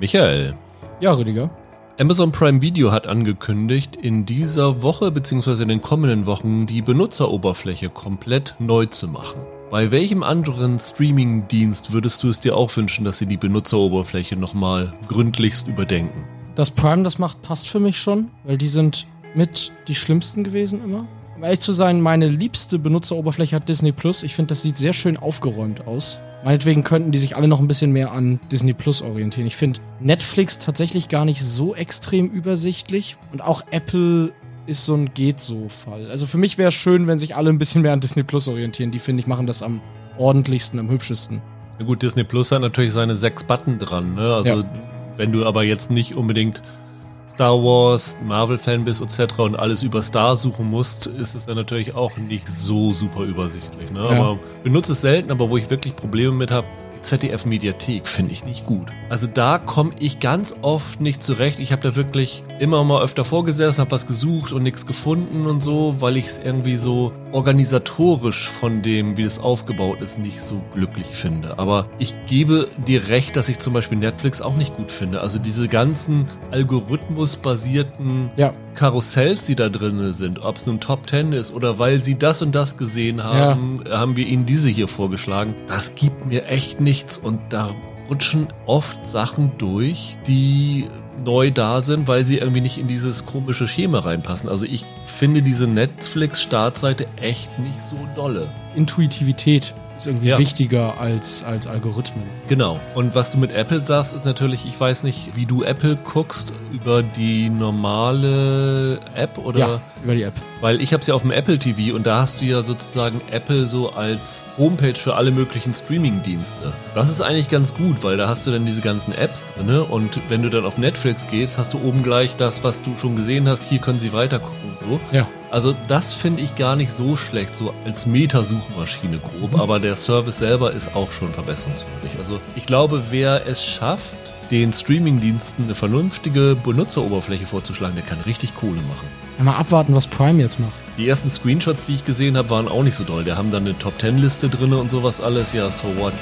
Michael. Ja, Rüdiger. Amazon Prime Video hat angekündigt, in dieser Woche bzw. in den kommenden Wochen die Benutzeroberfläche komplett neu zu machen. Bei welchem anderen Streaming-Dienst würdest du es dir auch wünschen, dass sie die Benutzeroberfläche nochmal gründlichst überdenken? Dass Prime das macht, passt für mich schon, weil die sind mit die schlimmsten gewesen immer. Um ehrlich zu sein, meine liebste Benutzeroberfläche hat Disney Plus. Ich finde, das sieht sehr schön aufgeräumt aus. Meinetwegen könnten die sich alle noch ein bisschen mehr an Disney Plus orientieren. Ich finde Netflix tatsächlich gar nicht so extrem übersichtlich. Und auch Apple ist so ein Geht-so-Fall. Also für mich wäre es schön, wenn sich alle ein bisschen mehr an Disney Plus orientieren. Die, finde ich, machen das am ordentlichsten, am hübschesten. Ja gut, Disney Plus hat natürlich seine sechs Button dran. Ne? Also ja. wenn du aber jetzt nicht unbedingt Star Wars, Marvel-Fan bist etc. und alles über Star suchen musst, ist es dann natürlich auch nicht so super übersichtlich. Ne? Ja. Aber benutze es selten, aber wo ich wirklich Probleme mit habe, ZDF-Mediathek finde ich nicht gut. Also da komme ich ganz oft nicht zurecht. Ich habe da wirklich immer mal öfter vorgesessen, habe was gesucht und nichts gefunden und so, weil ich es irgendwie so organisatorisch von dem, wie das aufgebaut ist, nicht so glücklich finde. Aber ich gebe dir recht, dass ich zum Beispiel Netflix auch nicht gut finde. Also diese ganzen algorithmusbasierten ja. Karussells, die da drin sind, ob es nun Top 10 ist oder weil sie das und das gesehen haben, ja. haben wir ihnen diese hier vorgeschlagen. Das gibt mir echt nichts und da rutschen oft Sachen durch, die neu da sind, weil sie irgendwie nicht in dieses komische Schema reinpassen. Also ich finde diese Netflix-Startseite echt nicht so dolle. Intuitivität ist irgendwie ja. wichtiger als, als Algorithmen. Genau. Und was du mit Apple sagst, ist natürlich, ich weiß nicht, wie du Apple guckst, über die normale App oder? Ja, über die App. Weil ich habe es ja auf dem Apple TV und da hast du ja sozusagen Apple so als Homepage für alle möglichen Streaming-Dienste. Das ist eigentlich ganz gut, weil da hast du dann diese ganzen Apps drin und wenn du dann auf Netflix gehst, hast du oben gleich das, was du schon gesehen hast. Hier können sie weiter gucken so. Ja. Also das finde ich gar nicht so schlecht, so als Metasuchmaschine grob, mhm. aber der Service selber ist auch schon verbesserungswürdig. Also ich glaube, wer es schafft, den Streamingdiensten eine vernünftige Benutzeroberfläche vorzuschlagen, der kann richtig Kohle machen. Ja, mal abwarten, was Prime jetzt macht. Die ersten Screenshots, die ich gesehen habe, waren auch nicht so doll. Der haben dann eine Top Ten Liste drin und sowas alles. Ja, so what.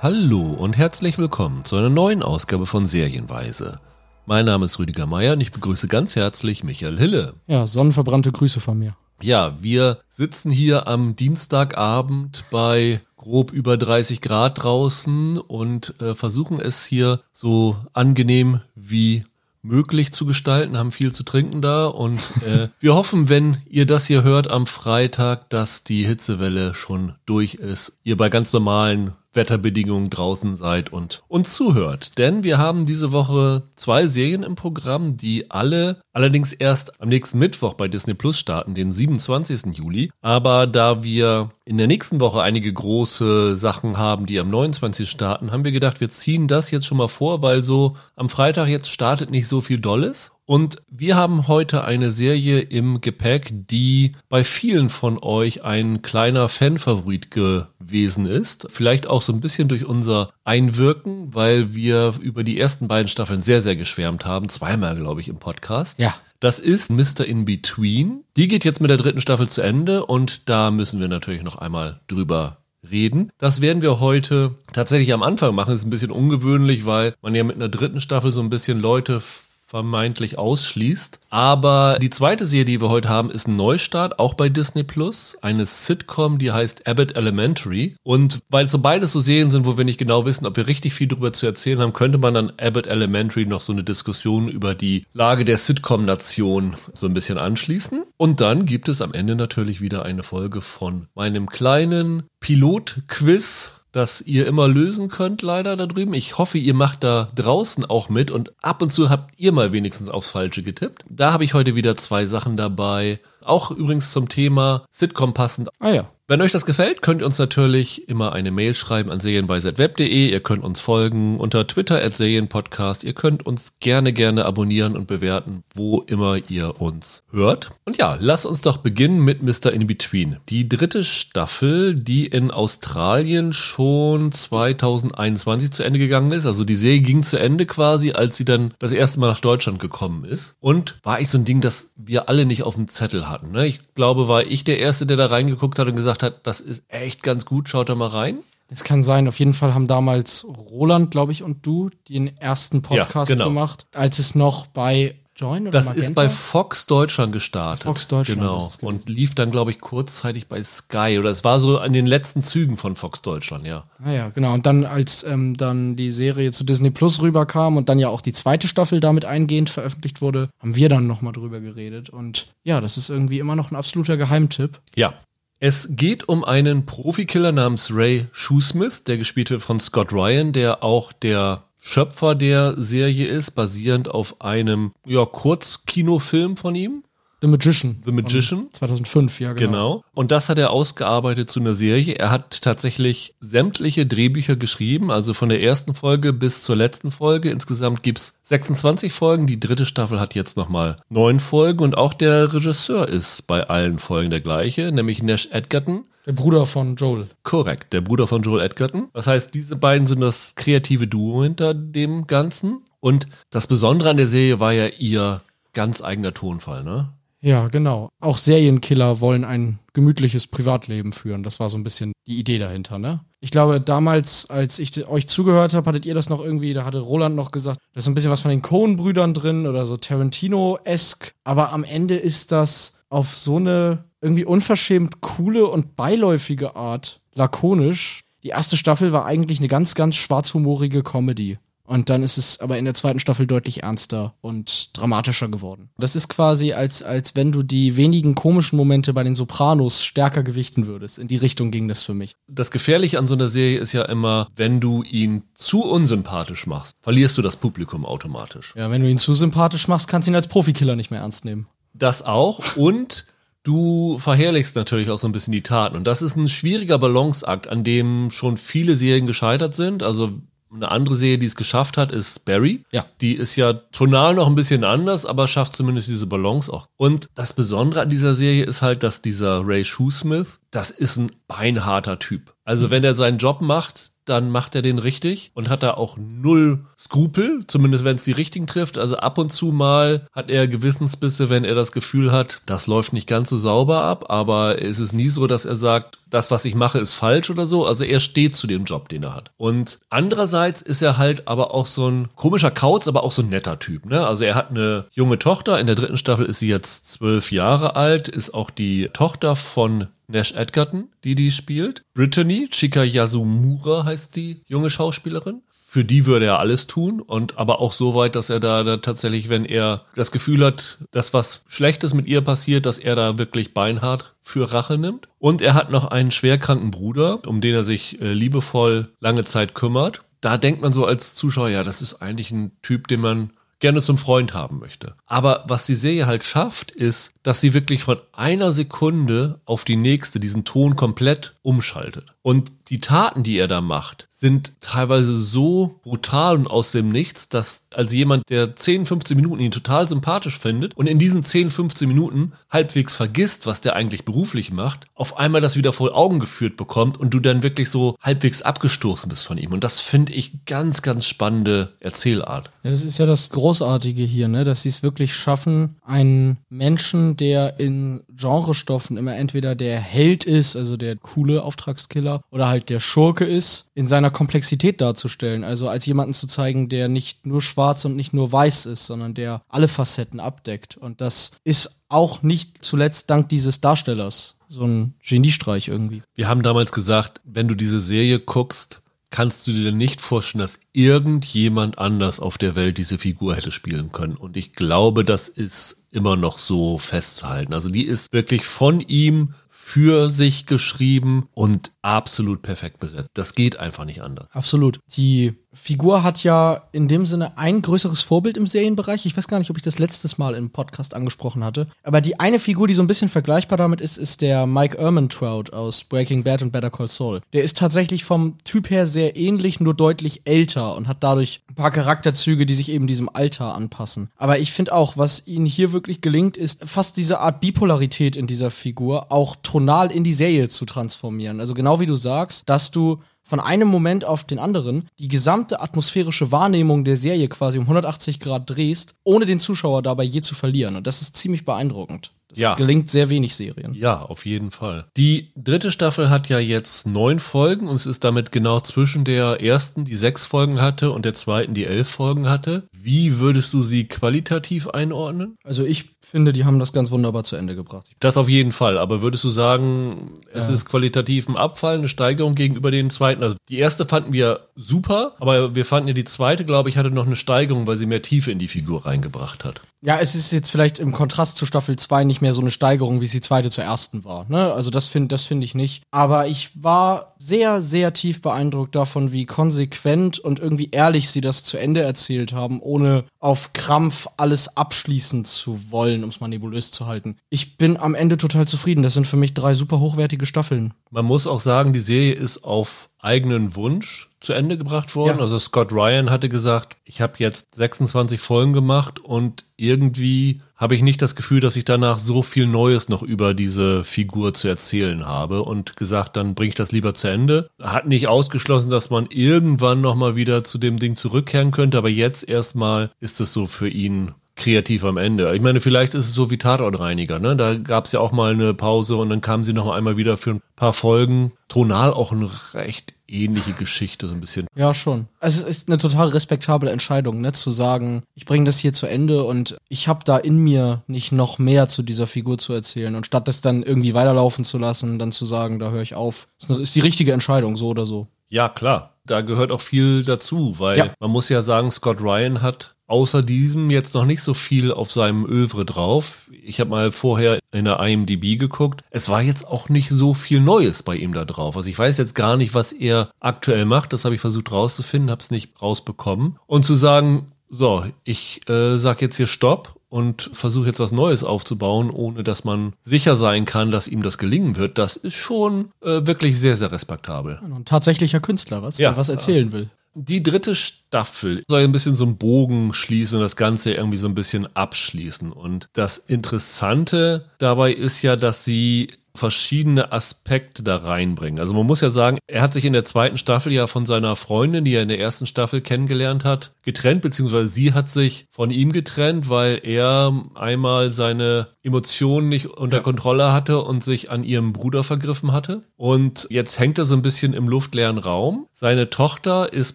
Hallo und herzlich willkommen zu einer neuen Ausgabe von Serienweise. Mein Name ist Rüdiger Meier und ich begrüße ganz herzlich Michael Hille. Ja, sonnenverbrannte Grüße von mir. Ja, wir sitzen hier am Dienstagabend bei grob über 30 Grad draußen und äh, versuchen es hier so angenehm wie möglich zu gestalten, haben viel zu trinken da und äh, wir hoffen, wenn ihr das hier hört am Freitag, dass die Hitzewelle schon durch ist, ihr bei ganz normalen Wetterbedingungen draußen seid und uns zuhört. Denn wir haben diese Woche zwei Serien im Programm, die alle allerdings erst am nächsten Mittwoch bei Disney Plus starten, den 27. Juli. Aber da wir in der nächsten Woche einige große Sachen haben, die am 29. starten, haben wir gedacht, wir ziehen das jetzt schon mal vor, weil so am Freitag jetzt startet nicht so viel Dolles. Und wir haben heute eine Serie im Gepäck, die bei vielen von euch ein kleiner Fanfavorit gewesen ist. Vielleicht auch so ein bisschen durch unser Einwirken, weil wir über die ersten beiden Staffeln sehr, sehr geschwärmt haben. Zweimal, glaube ich, im Podcast. Ja. Das ist Mr. In Between. Die geht jetzt mit der dritten Staffel zu Ende und da müssen wir natürlich noch einmal drüber reden. Das werden wir heute tatsächlich am Anfang machen. Das ist ein bisschen ungewöhnlich, weil man ja mit einer dritten Staffel so ein bisschen Leute vermeintlich ausschließt. Aber die zweite Serie, die wir heute haben, ist ein Neustart, auch bei Disney Plus. Eine Sitcom, die heißt Abbott Elementary. Und weil so beides so Serien sind, wo wir nicht genau wissen, ob wir richtig viel darüber zu erzählen haben, könnte man dann Abbott Elementary noch so eine Diskussion über die Lage der Sitcom-Nation so ein bisschen anschließen. Und dann gibt es am Ende natürlich wieder eine Folge von meinem kleinen Pilot-Quiz das ihr immer lösen könnt, leider da drüben. Ich hoffe, ihr macht da draußen auch mit und ab und zu habt ihr mal wenigstens aufs Falsche getippt. Da habe ich heute wieder zwei Sachen dabei. Auch übrigens zum Thema Sitcom passend. Ah ja. Wenn euch das gefällt, könnt ihr uns natürlich immer eine Mail schreiben an serienweise.web.de. Ihr könnt uns folgen unter Twitter at Serienpodcast. Ihr könnt uns gerne, gerne abonnieren und bewerten, wo immer ihr uns hört. Und ja, lasst uns doch beginnen mit Mr. In Between. Die dritte Staffel, die in Australien schon 2021 zu Ende gegangen ist. Also die Serie ging zu Ende quasi, als sie dann das erste Mal nach Deutschland gekommen ist. Und war ich so ein Ding, das wir alle nicht auf dem Zettel hatten. Ne? Ich glaube, war ich der Erste, der da reingeguckt hat und gesagt gesagt hat, das ist echt ganz gut, schaut da mal rein. Es kann sein, auf jeden Fall haben damals Roland, glaube ich, und du den ersten Podcast Ja, genau. gemacht, als es noch bei Join oder Das Magenta? ist bei Fox Deutschland gestartet. Fox Deutschland Genau. Und lief dann, glaube ich, kurzzeitig bei Sky. Oder es war so an den letzten Zügen von Fox Deutschland, ja. Ah ja, genau. Und dann, als ähm, dann die Serie zu Disney Plus rüberkam und dann ja auch die zweite Staffel damit eingehend veröffentlicht wurde, haben wir dann nochmal drüber geredet. Und ja, das ist irgendwie immer noch ein absoluter Geheimtipp. Ja. Es geht um einen Profikiller namens Ray Shoesmith, der gespielt wird von Scott Ryan, der auch der Schöpfer der Serie ist, basierend auf einem ja, Kurzkinofilm von ihm, The Magician. The Magician. 2005, ja, genau. Genau. Und das hat er ausgearbeitet zu einer Serie. Er hat tatsächlich sämtliche Drehbücher geschrieben, also von der ersten Folge bis zur letzten Folge. Insgesamt gibt's 26 Folgen. Die dritte Staffel hat jetzt nochmal neun Folgen und auch der Regisseur ist bei allen Folgen der gleiche, nämlich Nash Edgerton. Der Bruder von Joel. Korrekt, der Bruder von Joel Edgerton. Das heißt, diese beiden sind das kreative Duo hinter dem Ganzen. Und das Besondere an der Serie war ja ihr ganz eigener Tonfall, ne? Ja, genau. Auch Serienkiller wollen ein gemütliches Privatleben führen. Das war so ein bisschen die Idee dahinter, ne? Ich glaube, damals, als ich euch zugehört habe, hattet ihr das noch irgendwie, da hatte Roland noch gesagt, da ist so ein bisschen was von den Coen-Brüdern drin oder so Tarantino-esk. Aber am Ende ist das auf so eine irgendwie unverschämt coole und beiläufige Art lakonisch. Die erste Staffel war eigentlich eine ganz, ganz schwarzhumorige Comedy. Und dann ist es aber in der zweiten Staffel deutlich ernster und dramatischer geworden. Das ist quasi, als, als wenn du die wenigen komischen Momente bei den Sopranos stärker gewichten würdest. In die Richtung ging das für mich. Das Gefährliche an so einer Serie ist ja immer, wenn du ihn zu unsympathisch machst, verlierst du das Publikum automatisch. Ja, wenn du ihn zu sympathisch machst, kannst du ihn als Profikiller nicht mehr ernst nehmen. Das auch und du verherrlichst natürlich auch so ein bisschen die Taten. Und das ist ein schwieriger Balanceakt, an dem schon viele Serien gescheitert sind. Also eine andere Serie, die es geschafft hat, ist Barry. Ja. Die ist ja tonal noch ein bisschen anders, aber schafft zumindest diese Balance auch. Und das Besondere an dieser Serie ist halt, dass dieser Ray Shoesmith, das ist ein beinharter Typ. Also wenn er seinen Job macht, dann macht er den richtig und hat da auch null Skrupel, zumindest wenn es die richtigen trifft. Also ab und zu mal hat er Gewissensbisse, wenn er das Gefühl hat, das läuft nicht ganz so sauber ab, aber es ist nie so, dass er sagt, das, was ich mache, ist falsch oder so. Also er steht zu dem Job, den er hat. Und andererseits ist er halt aber auch so ein komischer Kauz, aber auch so ein netter Typ. Ne? Also er hat eine junge Tochter. In der dritten Staffel ist sie jetzt zwölf Jahre alt, ist auch die Tochter von Nash Edgerton, die die spielt. Brittany, Chika Yasumura heißt die junge Schauspielerin. Für die würde er alles tun und aber auch so weit, dass er da, da tatsächlich, wenn er das Gefühl hat, dass was Schlechtes mit ihr passiert, dass er da wirklich beinhart für Rache nimmt. Und er hat noch einen schwerkranken Bruder, um den er sich äh, liebevoll lange Zeit kümmert. Da denkt man so als Zuschauer, ja, das ist eigentlich ein Typ, den man gerne zum Freund haben möchte. Aber was die Serie halt schafft, ist, dass sie wirklich von einer Sekunde auf die nächste diesen Ton komplett umschaltet. Und die Taten, die er da macht, sind teilweise so brutal und aus dem Nichts, dass als jemand, der 10, 15 Minuten ihn total sympathisch findet und in diesen 10, 15 Minuten halbwegs vergisst, was der eigentlich beruflich macht, auf einmal das wieder vor Augen geführt bekommt und du dann wirklich so halbwegs abgestoßen bist von ihm. Und das finde ich ganz, ganz spannende Erzählart. Ja, das ist ja das Großartige hier, ne? dass sie es wirklich schaffen, einen Menschen, der in Genrestoffen immer entweder der Held ist, also der coole Auftragskiller, oder halt der Schurke ist, in seiner Komplexität darzustellen. Also als jemanden zu zeigen, der nicht nur schwarz und nicht nur weiß ist, sondern der alle Facetten abdeckt. Und das ist auch nicht zuletzt dank dieses Darstellers so ein Geniestreich irgendwie. Wir haben damals gesagt, wenn du diese Serie guckst, kannst du dir nicht vorstellen, dass irgendjemand anders auf der Welt diese Figur hätte spielen können. Und ich glaube, das ist immer noch so festzuhalten. Also die ist wirklich von ihm für sich geschrieben und absolut perfekt besetzt. Das geht einfach nicht anders. Absolut. Die Figur hat ja in dem Sinne ein größeres Vorbild im Serienbereich. Ich weiß gar nicht, ob ich das letztes Mal im Podcast angesprochen hatte. Aber die eine Figur, die so ein bisschen vergleichbar damit ist, ist der Mike Ehrmantraut aus Breaking Bad und Better Call Saul. Der ist tatsächlich vom Typ her sehr ähnlich, nur deutlich älter und hat dadurch ein paar Charakterzüge, die sich eben diesem Alter anpassen. Aber ich finde auch, was ihnen hier wirklich gelingt, ist fast diese Art Bipolarität in dieser Figur auch tonal in die Serie zu transformieren. Also genau wie du sagst, dass du von einem Moment auf den anderen die gesamte atmosphärische Wahrnehmung der Serie quasi um 180 Grad drehst, ohne den Zuschauer dabei je zu verlieren. Und das ist ziemlich beeindruckend. Das Ja. gelingt sehr wenig Serien. Ja, auf jeden Fall. Die dritte Staffel hat ja jetzt neun Folgen und es ist damit genau zwischen der ersten, die sechs Folgen hatte, und der zweiten, die elf Folgen hatte. Wie würdest du sie qualitativ einordnen? Also ich finde, die haben das ganz wunderbar zu Ende gebracht. Das auf jeden Fall. Aber würdest du sagen, es Ja. ist qualitativ ein Abfall, eine Steigerung gegenüber den zweiten? Also die erste fanden wir super, aber wir fanden ja die zweite, glaube ich, hatte noch eine Steigerung, weil sie mehr Tiefe in die Figur reingebracht hat. Ja, es ist jetzt vielleicht im Kontrast zu Staffel 2 nicht mehr so eine Steigerung, wie es die zweite zur ersten war. Ne? Also das finde das finde ich nicht. Aber ich war sehr, sehr tief beeindruckt davon, wie konsequent und irgendwie ehrlich sie das zu Ende erzählt haben, ohne auf Krampf alles abschließen zu wollen, um es mal nebulös zu halten. Ich bin am Ende total zufrieden. Das sind für mich drei super hochwertige Staffeln. Man muss auch sagen, die Serie ist auf eigenen Wunsch zu Ende gebracht worden. Ja. Also Scott Ryan hatte gesagt, ich habe jetzt 26 Folgen gemacht und irgendwie habe ich nicht das Gefühl, dass ich danach so viel Neues noch über diese Figur zu erzählen habe und gesagt, dann bringe ich das lieber zu Ende. Hat nicht ausgeschlossen, dass man irgendwann noch mal wieder zu dem Ding zurückkehren könnte, aber jetzt erstmal ist es so für ihn kreativ am Ende. Ich meine, vielleicht ist es so wie Tatortreiniger, ne? Da gab es ja auch mal eine Pause und dann kamen sie noch einmal wieder für ein paar Folgen. Tonal auch eine recht ähnliche Geschichte, so ein bisschen. Ja, schon. Also es ist eine total respektable Entscheidung, ne, zu sagen, ich bringe das hier zu Ende und ich habe da in mir nicht noch mehr zu dieser Figur zu erzählen und statt das dann irgendwie weiterlaufen zu lassen, dann zu sagen, da höre ich auf. Eine, ist die richtige Entscheidung, so oder so. Ja, klar. Da gehört auch viel dazu, weil Ja. man muss ja sagen, Scott Ryan hat außer diesem jetzt noch nicht so viel auf seinem Övre drauf. Ich habe mal vorher in der IMDb geguckt. Es war jetzt auch nicht so viel Neues bei ihm da drauf. Also ich weiß jetzt gar nicht, was er aktuell macht. Das habe ich versucht rauszufinden, habe es nicht rausbekommen. Und zu sagen, so, ich äh, sag jetzt hier Stopp und versuche jetzt was Neues aufzubauen, ohne dass man sicher sein kann, dass ihm das gelingen wird, das ist schon äh, wirklich sehr, sehr respektabel. Ein tatsächlicher Künstler, was, Ja. der was erzählen will. Die dritte Staffel soll ein bisschen so einen Bogen schließen und das Ganze irgendwie so ein bisschen abschließen. Und das Interessante dabei ist ja, dass sie verschiedene Aspekte da reinbringen. Also man muss ja sagen, er hat sich in der zweiten Staffel ja von seiner Freundin, die er in der ersten Staffel kennengelernt hat, getrennt, beziehungsweise sie hat sich von ihm getrennt, weil er einmal seine Emotionen nicht unter Ja. Kontrolle hatte und sich an ihrem Bruder vergriffen hatte. Und jetzt hängt er so ein bisschen im luftleeren Raum. Seine Tochter ist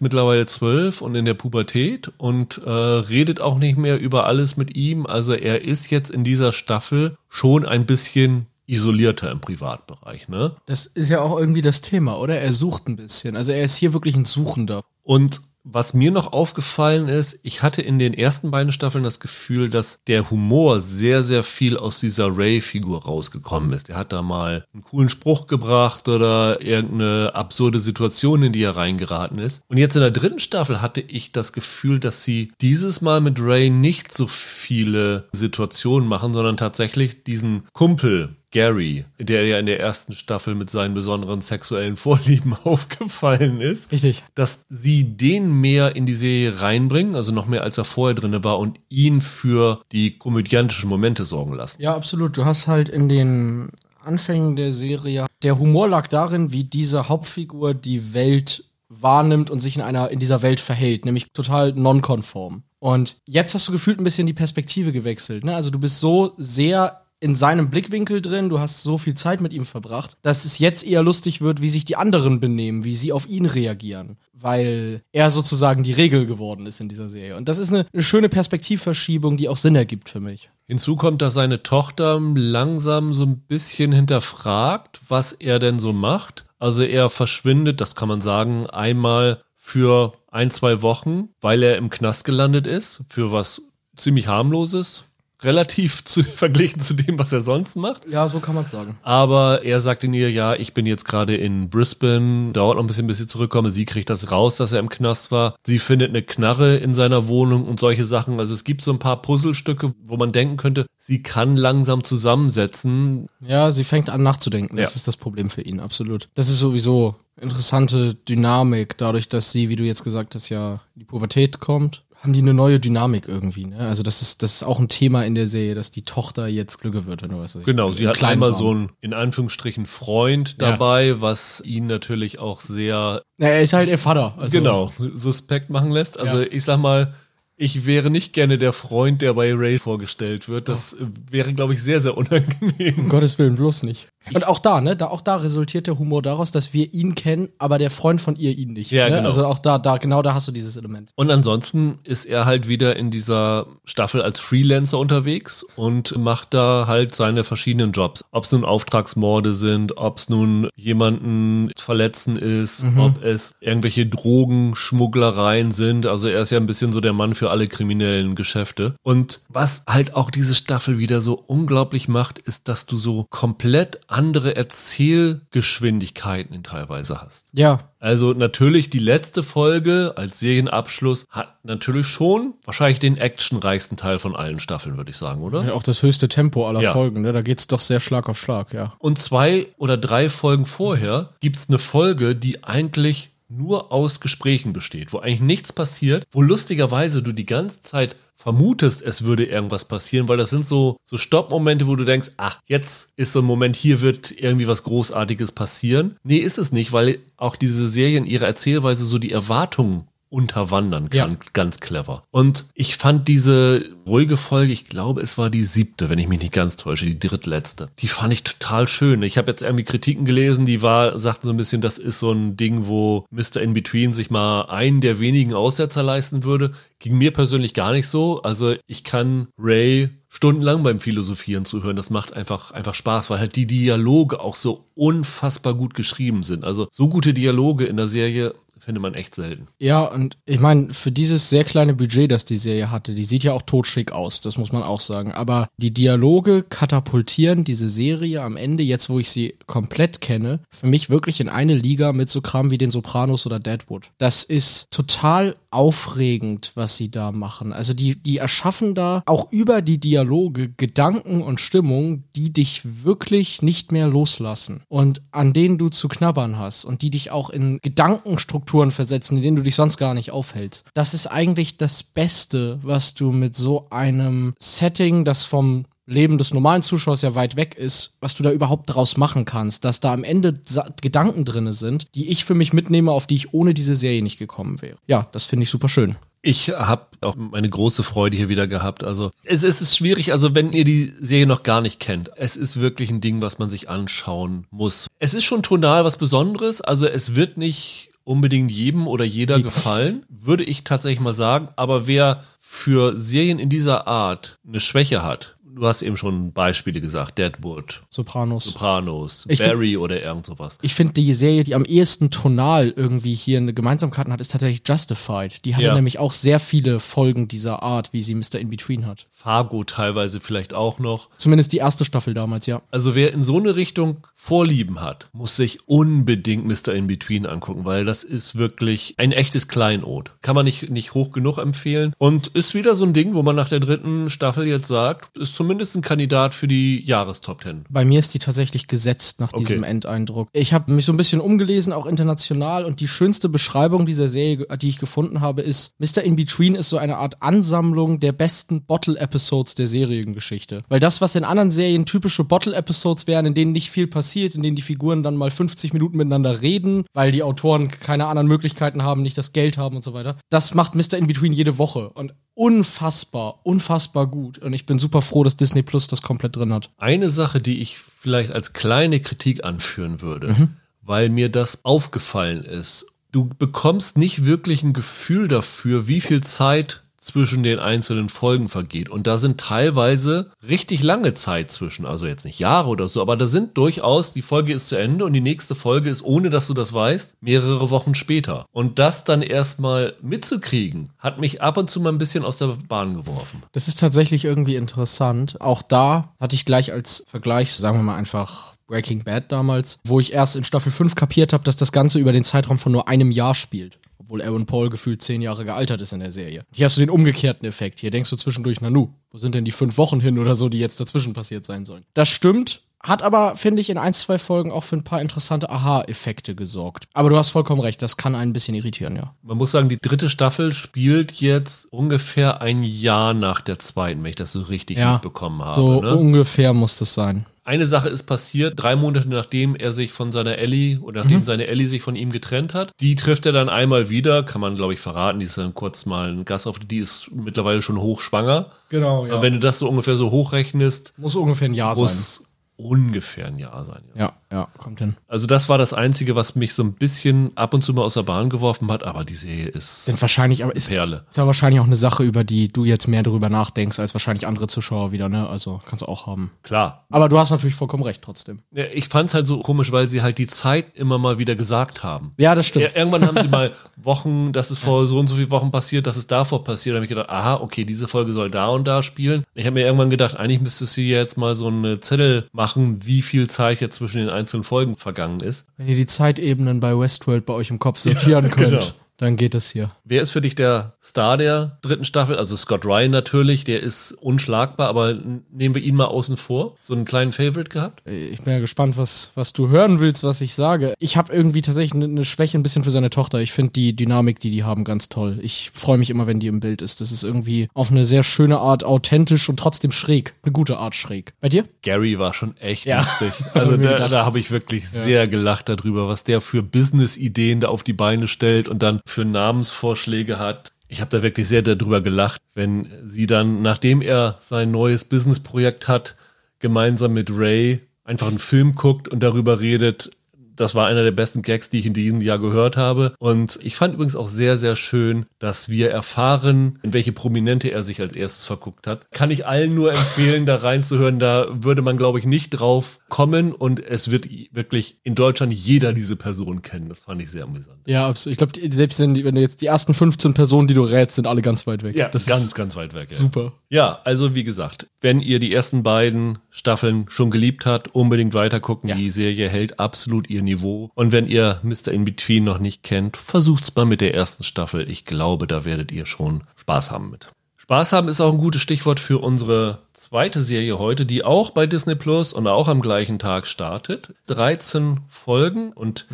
mittlerweile zwölf und in der Pubertät und äh, redet auch nicht mehr über alles mit ihm. Also er ist jetzt in dieser Staffel schon ein bisschen isolierter im Privatbereich, ne? Das ist ja auch irgendwie das Thema, oder? Er sucht ein bisschen. Also er ist hier wirklich ein Suchender. Und was mir noch aufgefallen ist, ich hatte in den ersten beiden Staffeln das Gefühl, dass der Humor sehr, sehr viel aus dieser Ray-Figur rausgekommen ist. Er hat da mal einen coolen Spruch gebracht oder irgendeine absurde Situation, in die er reingeraten ist. Und jetzt in der dritten Staffel hatte ich das Gefühl, dass sie dieses Mal mit Ray nicht so viele Situationen machen, sondern tatsächlich diesen Kumpel Gary, der ja in der ersten Staffel mit seinen besonderen sexuellen Vorlieben aufgefallen ist Richtig. dass sie den mehr in die Serie reinbringen, also noch mehr als er vorher drin war und ihn für die komödiantischen Momente sorgen lassen. Ja, absolut. Du hast halt in den Anfängen der Serie, der Humor lag darin, wie diese Hauptfigur die Welt wahrnimmt und sich in einer in dieser Welt verhält, nämlich total nonkonform. Und jetzt hast du gefühlt ein bisschen die Perspektive gewechselt. Ne? Also du bist so sehr in seinem Blickwinkel drin, du hast so viel Zeit mit ihm verbracht, dass es jetzt eher lustig wird, wie sich die anderen benehmen, wie sie auf ihn reagieren, weil er sozusagen die Regel geworden ist in dieser Serie. Und das ist eine, eine schöne Perspektivverschiebung, die auch Sinn ergibt für mich. Hinzu kommt, dass seine Tochter langsam so ein bisschen hinterfragt, was er denn so macht. Also er verschwindet, das kann man sagen, einmal für ein, zwei Wochen, weil er im Knast gelandet ist, für was ziemlich harmloses. Relativ zu, verglichen zu dem, was er sonst macht. Ja, so kann man es sagen. Aber er sagt in ihr, ja, ich bin jetzt gerade in Brisbane, dauert noch ein bisschen, bis ich zurückkomme. Sie kriegt das raus, dass er im Knast war. Sie findet eine Knarre in seiner Wohnung und solche Sachen. Also es gibt so ein paar Puzzlestücke, wo man denken könnte, sie kann langsam zusammensetzen. Ja, sie fängt an nachzudenken. Das Ja. ist das Problem für ihn, absolut. Das ist sowieso interessante Dynamik, dadurch, dass sie, wie du jetzt gesagt hast, ja in die Pubertät kommt. Haben die eine neue Dynamik irgendwie, ne? Also das ist, das ist auch ein Thema in der Serie, dass die Tochter jetzt glücker wird, wenn du weißt. Genau, sie hat einmal Rahmen. so einen, in Anführungsstrichen, Freund Ja. dabei, was ihn natürlich auch sehr Na, er ist halt ihr Vater. Also, genau, suspekt machen lässt. Also Ja. ich sag mal, Ich wäre nicht gerne der Freund, der bei Ray vorgestellt wird. Das oh. wäre, glaube ich, sehr, sehr unangenehm. Um Gottes Willen bloß nicht. Und auch da, ne, da auch da resultiert der Humor daraus, dass wir ihn kennen, aber der Freund von ihr ihn nicht. Ja, ne? genau. Also auch da, da, genau da hast du dieses Element. Und ansonsten ist er halt wieder in dieser Staffel als Freelancer unterwegs und macht da halt seine verschiedenen Jobs. Ob es nun Auftragsmorde sind, ob es nun jemanden verletzen ist, mhm. ob es irgendwelche Drogenschmugglereien sind. Also er ist ja ein bisschen so der Mann für alle kriminellen Geschäfte. Und was halt auch diese Staffel wieder so unglaublich macht, ist, dass du so komplett andere Erzählgeschwindigkeiten teilweise hast. Ja. Also natürlich die letzte Folge als Serienabschluss hat natürlich schon wahrscheinlich den actionreichsten Teil von allen Staffeln, würde ich sagen, oder? Ja, auch das höchste Tempo aller ja. Folgen, ne? Da geht's doch sehr Schlag auf Schlag, ja. Und zwei oder drei Folgen vorher gibt's eine Folge, die eigentlich nur aus Gesprächen besteht, wo eigentlich nichts passiert, wo lustigerweise du die ganze Zeit vermutest, es würde irgendwas passieren, weil das sind so, so Stoppmomente, wo du denkst, ach, jetzt ist so ein Moment, hier wird irgendwie was Großartiges passieren. Nee, ist es nicht, weil auch diese Serien ihre Erzählweise so die Erwartungen unterwandern kann. Ja. Ganz clever. Und ich fand diese ruhige Folge, ich glaube, es war die siebte, wenn ich mich nicht ganz täusche, die drittletzte. Die fand ich total schön. Ich habe jetzt irgendwie Kritiken gelesen, die war, sagten so ein bisschen, das ist so ein Ding, wo Mr. In-Between sich mal einen der wenigen Aussetzer leisten würde. Ging mir persönlich gar nicht so. Also ich kann Ray stundenlang beim Philosophieren zuhören. Das macht einfach, einfach Spaß, weil halt die Dialoge auch so unfassbar gut geschrieben sind. Also so gute Dialoge in der Serie findet man echt selten. Ja, und ich meine, für dieses sehr kleine Budget, das die Serie hatte, die sieht ja auch totschick aus, das muss man auch sagen. Aber die Dialoge katapultieren diese Serie am Ende, jetzt wo ich sie komplett kenne, für mich wirklich in eine Liga mit so Kram wie den Sopranos oder Deadwood. Das ist total aufregend, was sie da machen. Also die, die erschaffen da auch über die Dialoge Gedanken und Stimmung, die dich wirklich nicht mehr loslassen und an denen du zu knabbern hast und die dich auch in Gedankenstrukturen versetzen, in denen du dich sonst gar nicht aufhältst. Das ist eigentlich das Beste, was du mit so einem Setting, das vom Leben des normalen Zuschauers ja weit weg ist, was du da überhaupt draus machen kannst, dass da am Ende Gedanken drinne sind, die ich für mich mitnehme, auf die ich ohne diese Serie nicht gekommen wäre. Ja, das finde ich super schön. Ich habe auch meine große Freude hier wieder gehabt. Also es, es ist schwierig, also wenn ihr die Serie noch gar nicht kennt, es ist wirklich ein Ding, was man sich anschauen muss. Es ist schon tonal was Besonderes, also es wird nicht unbedingt jedem oder jeder gefallen, würde ich tatsächlich mal sagen. Aber wer für Serien in dieser Art eine Schwäche hat, du hast eben schon Beispiele gesagt, Deadwood, Sopranos, Sopranos, ich Barry find, oder irgend sowas. Ich finde die Serie, die am ehesten tonal irgendwie hier eine Gemeinsamkeit hat, ist tatsächlich Justified. Die hatte ja. nämlich auch sehr viele Folgen dieser Art, wie sie Mr. In-Between hat. Fargo teilweise vielleicht auch noch. Zumindest die erste Staffel damals, ja. Also wer in so eine Richtung Vorlieben hat, muss sich unbedingt Mr. In-Between angucken, weil das ist wirklich ein echtes Kleinod. Kann man nicht, nicht hoch genug empfehlen und ist wieder so ein Ding, wo man nach der dritten Staffel jetzt sagt, ist zumindest ein Kandidat für die Jahrestop 10. Bei mir ist die tatsächlich gesetzt nach okay. diesem Endeindruck. Ich habe mich so ein bisschen umgelesen, auch international und die schönste Beschreibung dieser Serie, die ich gefunden habe, ist Mr. In-Between ist so eine Art Ansammlung der besten Bottle-Episodes der Seriengeschichte. Weil das, was in anderen Serien typische Bottle-Episodes wären, in denen nicht viel passiert, in denen die Figuren dann mal 50 Minuten miteinander reden, weil die Autoren keine anderen Möglichkeiten haben, nicht das Geld haben und so weiter. Das macht Mr. In Between jede Woche und unfassbar, unfassbar gut. Und ich bin super froh, dass Disney Plus das komplett drin hat. Eine Sache, die ich vielleicht als kleine Kritik anführen würde, mhm. weil mir das aufgefallen ist. Du bekommst nicht wirklich ein Gefühl dafür, wie viel Zeit zwischen den einzelnen Folgen vergeht. Und da sind teilweise richtig lange Zeit zwischen, also jetzt nicht Jahre oder so, aber da sind durchaus, die Folge ist zu Ende und die nächste Folge ist, ohne dass du das weißt, mehrere Wochen später. Und das dann erstmal mitzukriegen, hat mich ab und zu mal ein bisschen aus der Bahn geworfen. Das ist tatsächlich irgendwie interessant. Auch da hatte ich gleich als Vergleich, sagen wir mal einfach Breaking Bad damals, wo ich erst in Staffel 5 kapiert habe, dass das Ganze über den Zeitraum von nur einem Jahr spielt obwohl Aaron Paul gefühlt zehn Jahre gealtert ist in der Serie. Hier hast du den umgekehrten Effekt. Hier denkst du zwischendurch, Nanu, wo sind denn die fünf Wochen hin oder so, die jetzt dazwischen passiert sein sollen? Das stimmt, Hat aber, finde ich, in ein, zwei Folgen auch für ein paar interessante Aha-Effekte gesorgt. Aber du hast vollkommen recht, das kann einen ein bisschen irritieren, ja. Man muss sagen, die dritte Staffel spielt jetzt ungefähr ein Jahr nach der zweiten, wenn ich das so richtig Ja. mitbekommen habe. So ne? ungefähr muss das sein. Eine Sache ist passiert, drei Monate nachdem er sich von seiner Ellie oder nachdem seine Ellie sich von ihm getrennt hat. Die trifft er dann einmal wieder, kann man glaube ich verraten, die ist dann kurz mal ein Gast auf, die ist mittlerweile schon hochschwanger. Genau, Aber Wenn du das so ungefähr so hochrechnest, Muss ungefähr ein Jahr sein. Ungefähr ein Jahr sein. Ja. Ja, ja, kommt hin. Also das war das Einzige, was mich so ein bisschen ab und zu mal aus der Bahn geworfen hat, aber die Serie ist Denn wahrscheinlich, aber ist, Perle. ist ja wahrscheinlich auch eine Sache, über die du jetzt mehr darüber nachdenkst, als wahrscheinlich andere Zuschauer wieder, ne? Also kannst du auch haben. Klar. Aber du hast natürlich vollkommen recht trotzdem. Ja, Ich fand's halt so komisch, weil sie halt die Zeit immer mal wieder gesagt haben. Ja, das stimmt. Ja, irgendwann haben sie mal Wochen, das ist vor so und so vielen Wochen passiert, das ist davor passiert. Da habe ich gedacht, aha, okay, diese Folge soll da und da spielen. Ich habe mir irgendwann gedacht, eigentlich müsstest du hier jetzt mal so eine Zettel machen, wie viel Zeit jetzt zwischen den einzelnen Folgen vergangen ist. Wenn ihr die Zeitebenen bei Westworld bei euch im Kopf sortieren könnt, genau. Dann geht das hier. Wer ist für dich der Star der dritten Staffel? Also Scott Ryan natürlich, der ist unschlagbar, aber nehmen wir ihn mal außen vor. So einen kleinen Favorite gehabt? Ich bin ja gespannt, was, was du hören willst, was ich sage. Ich habe irgendwie tatsächlich eine eine Schwäche ein bisschen für seine Tochter. Ich finde die Dynamik, die die haben, ganz toll. Ich freue mich immer, wenn die im Bild ist. Das ist irgendwie auf eine sehr schöne Art authentisch und trotzdem schräg. Eine gute Art schräg. Bei dir? Gary war schon echt Ja. lustig. Also da, da habe ich wirklich sehr gelacht darüber, was der für Business-Ideen da auf die Beine stellt und dann für Namensvorschläge hat. Ich habe da wirklich sehr darüber gelacht, wenn sie dann, nachdem er sein neues Businessprojekt hat, gemeinsam mit Ray einfach einen Film guckt und darüber redet. Das war einer der besten Gags, die ich in diesem Jahr gehört habe. Und ich fand übrigens auch sehr, sehr schön, dass wir erfahren, in welche Prominente er sich als erstes verguckt hat. Kann ich allen nur empfehlen, da reinzuhören. Da würde man, glaube ich, nicht drauf kommen. Und es wird wirklich in Deutschland jeder diese Person kennen. Das fand ich sehr amüsant. Ja, absolut. Ich glaube, selbst wenn, du jetzt die ersten 15 Personen, die du rätst, sind alle ganz weit weg. das ganz, ist ganz weit weg. Ja. super. Ja, also wie gesagt, wenn ihr die ersten beiden Staffeln schon geliebt habt, unbedingt weitergucken. Ja. Die Serie hält absolut ihr Niveau. Und wenn ihr Mr. In-Between noch nicht kennt, versucht's mal mit der ersten Staffel. Ich glaube, da werdet ihr schon Spaß haben mit. Spaß haben ist auch ein gutes Stichwort für unsere zweite Serie heute, die auch bei Disney Plus und auch am gleichen Tag startet. 13 Folgen und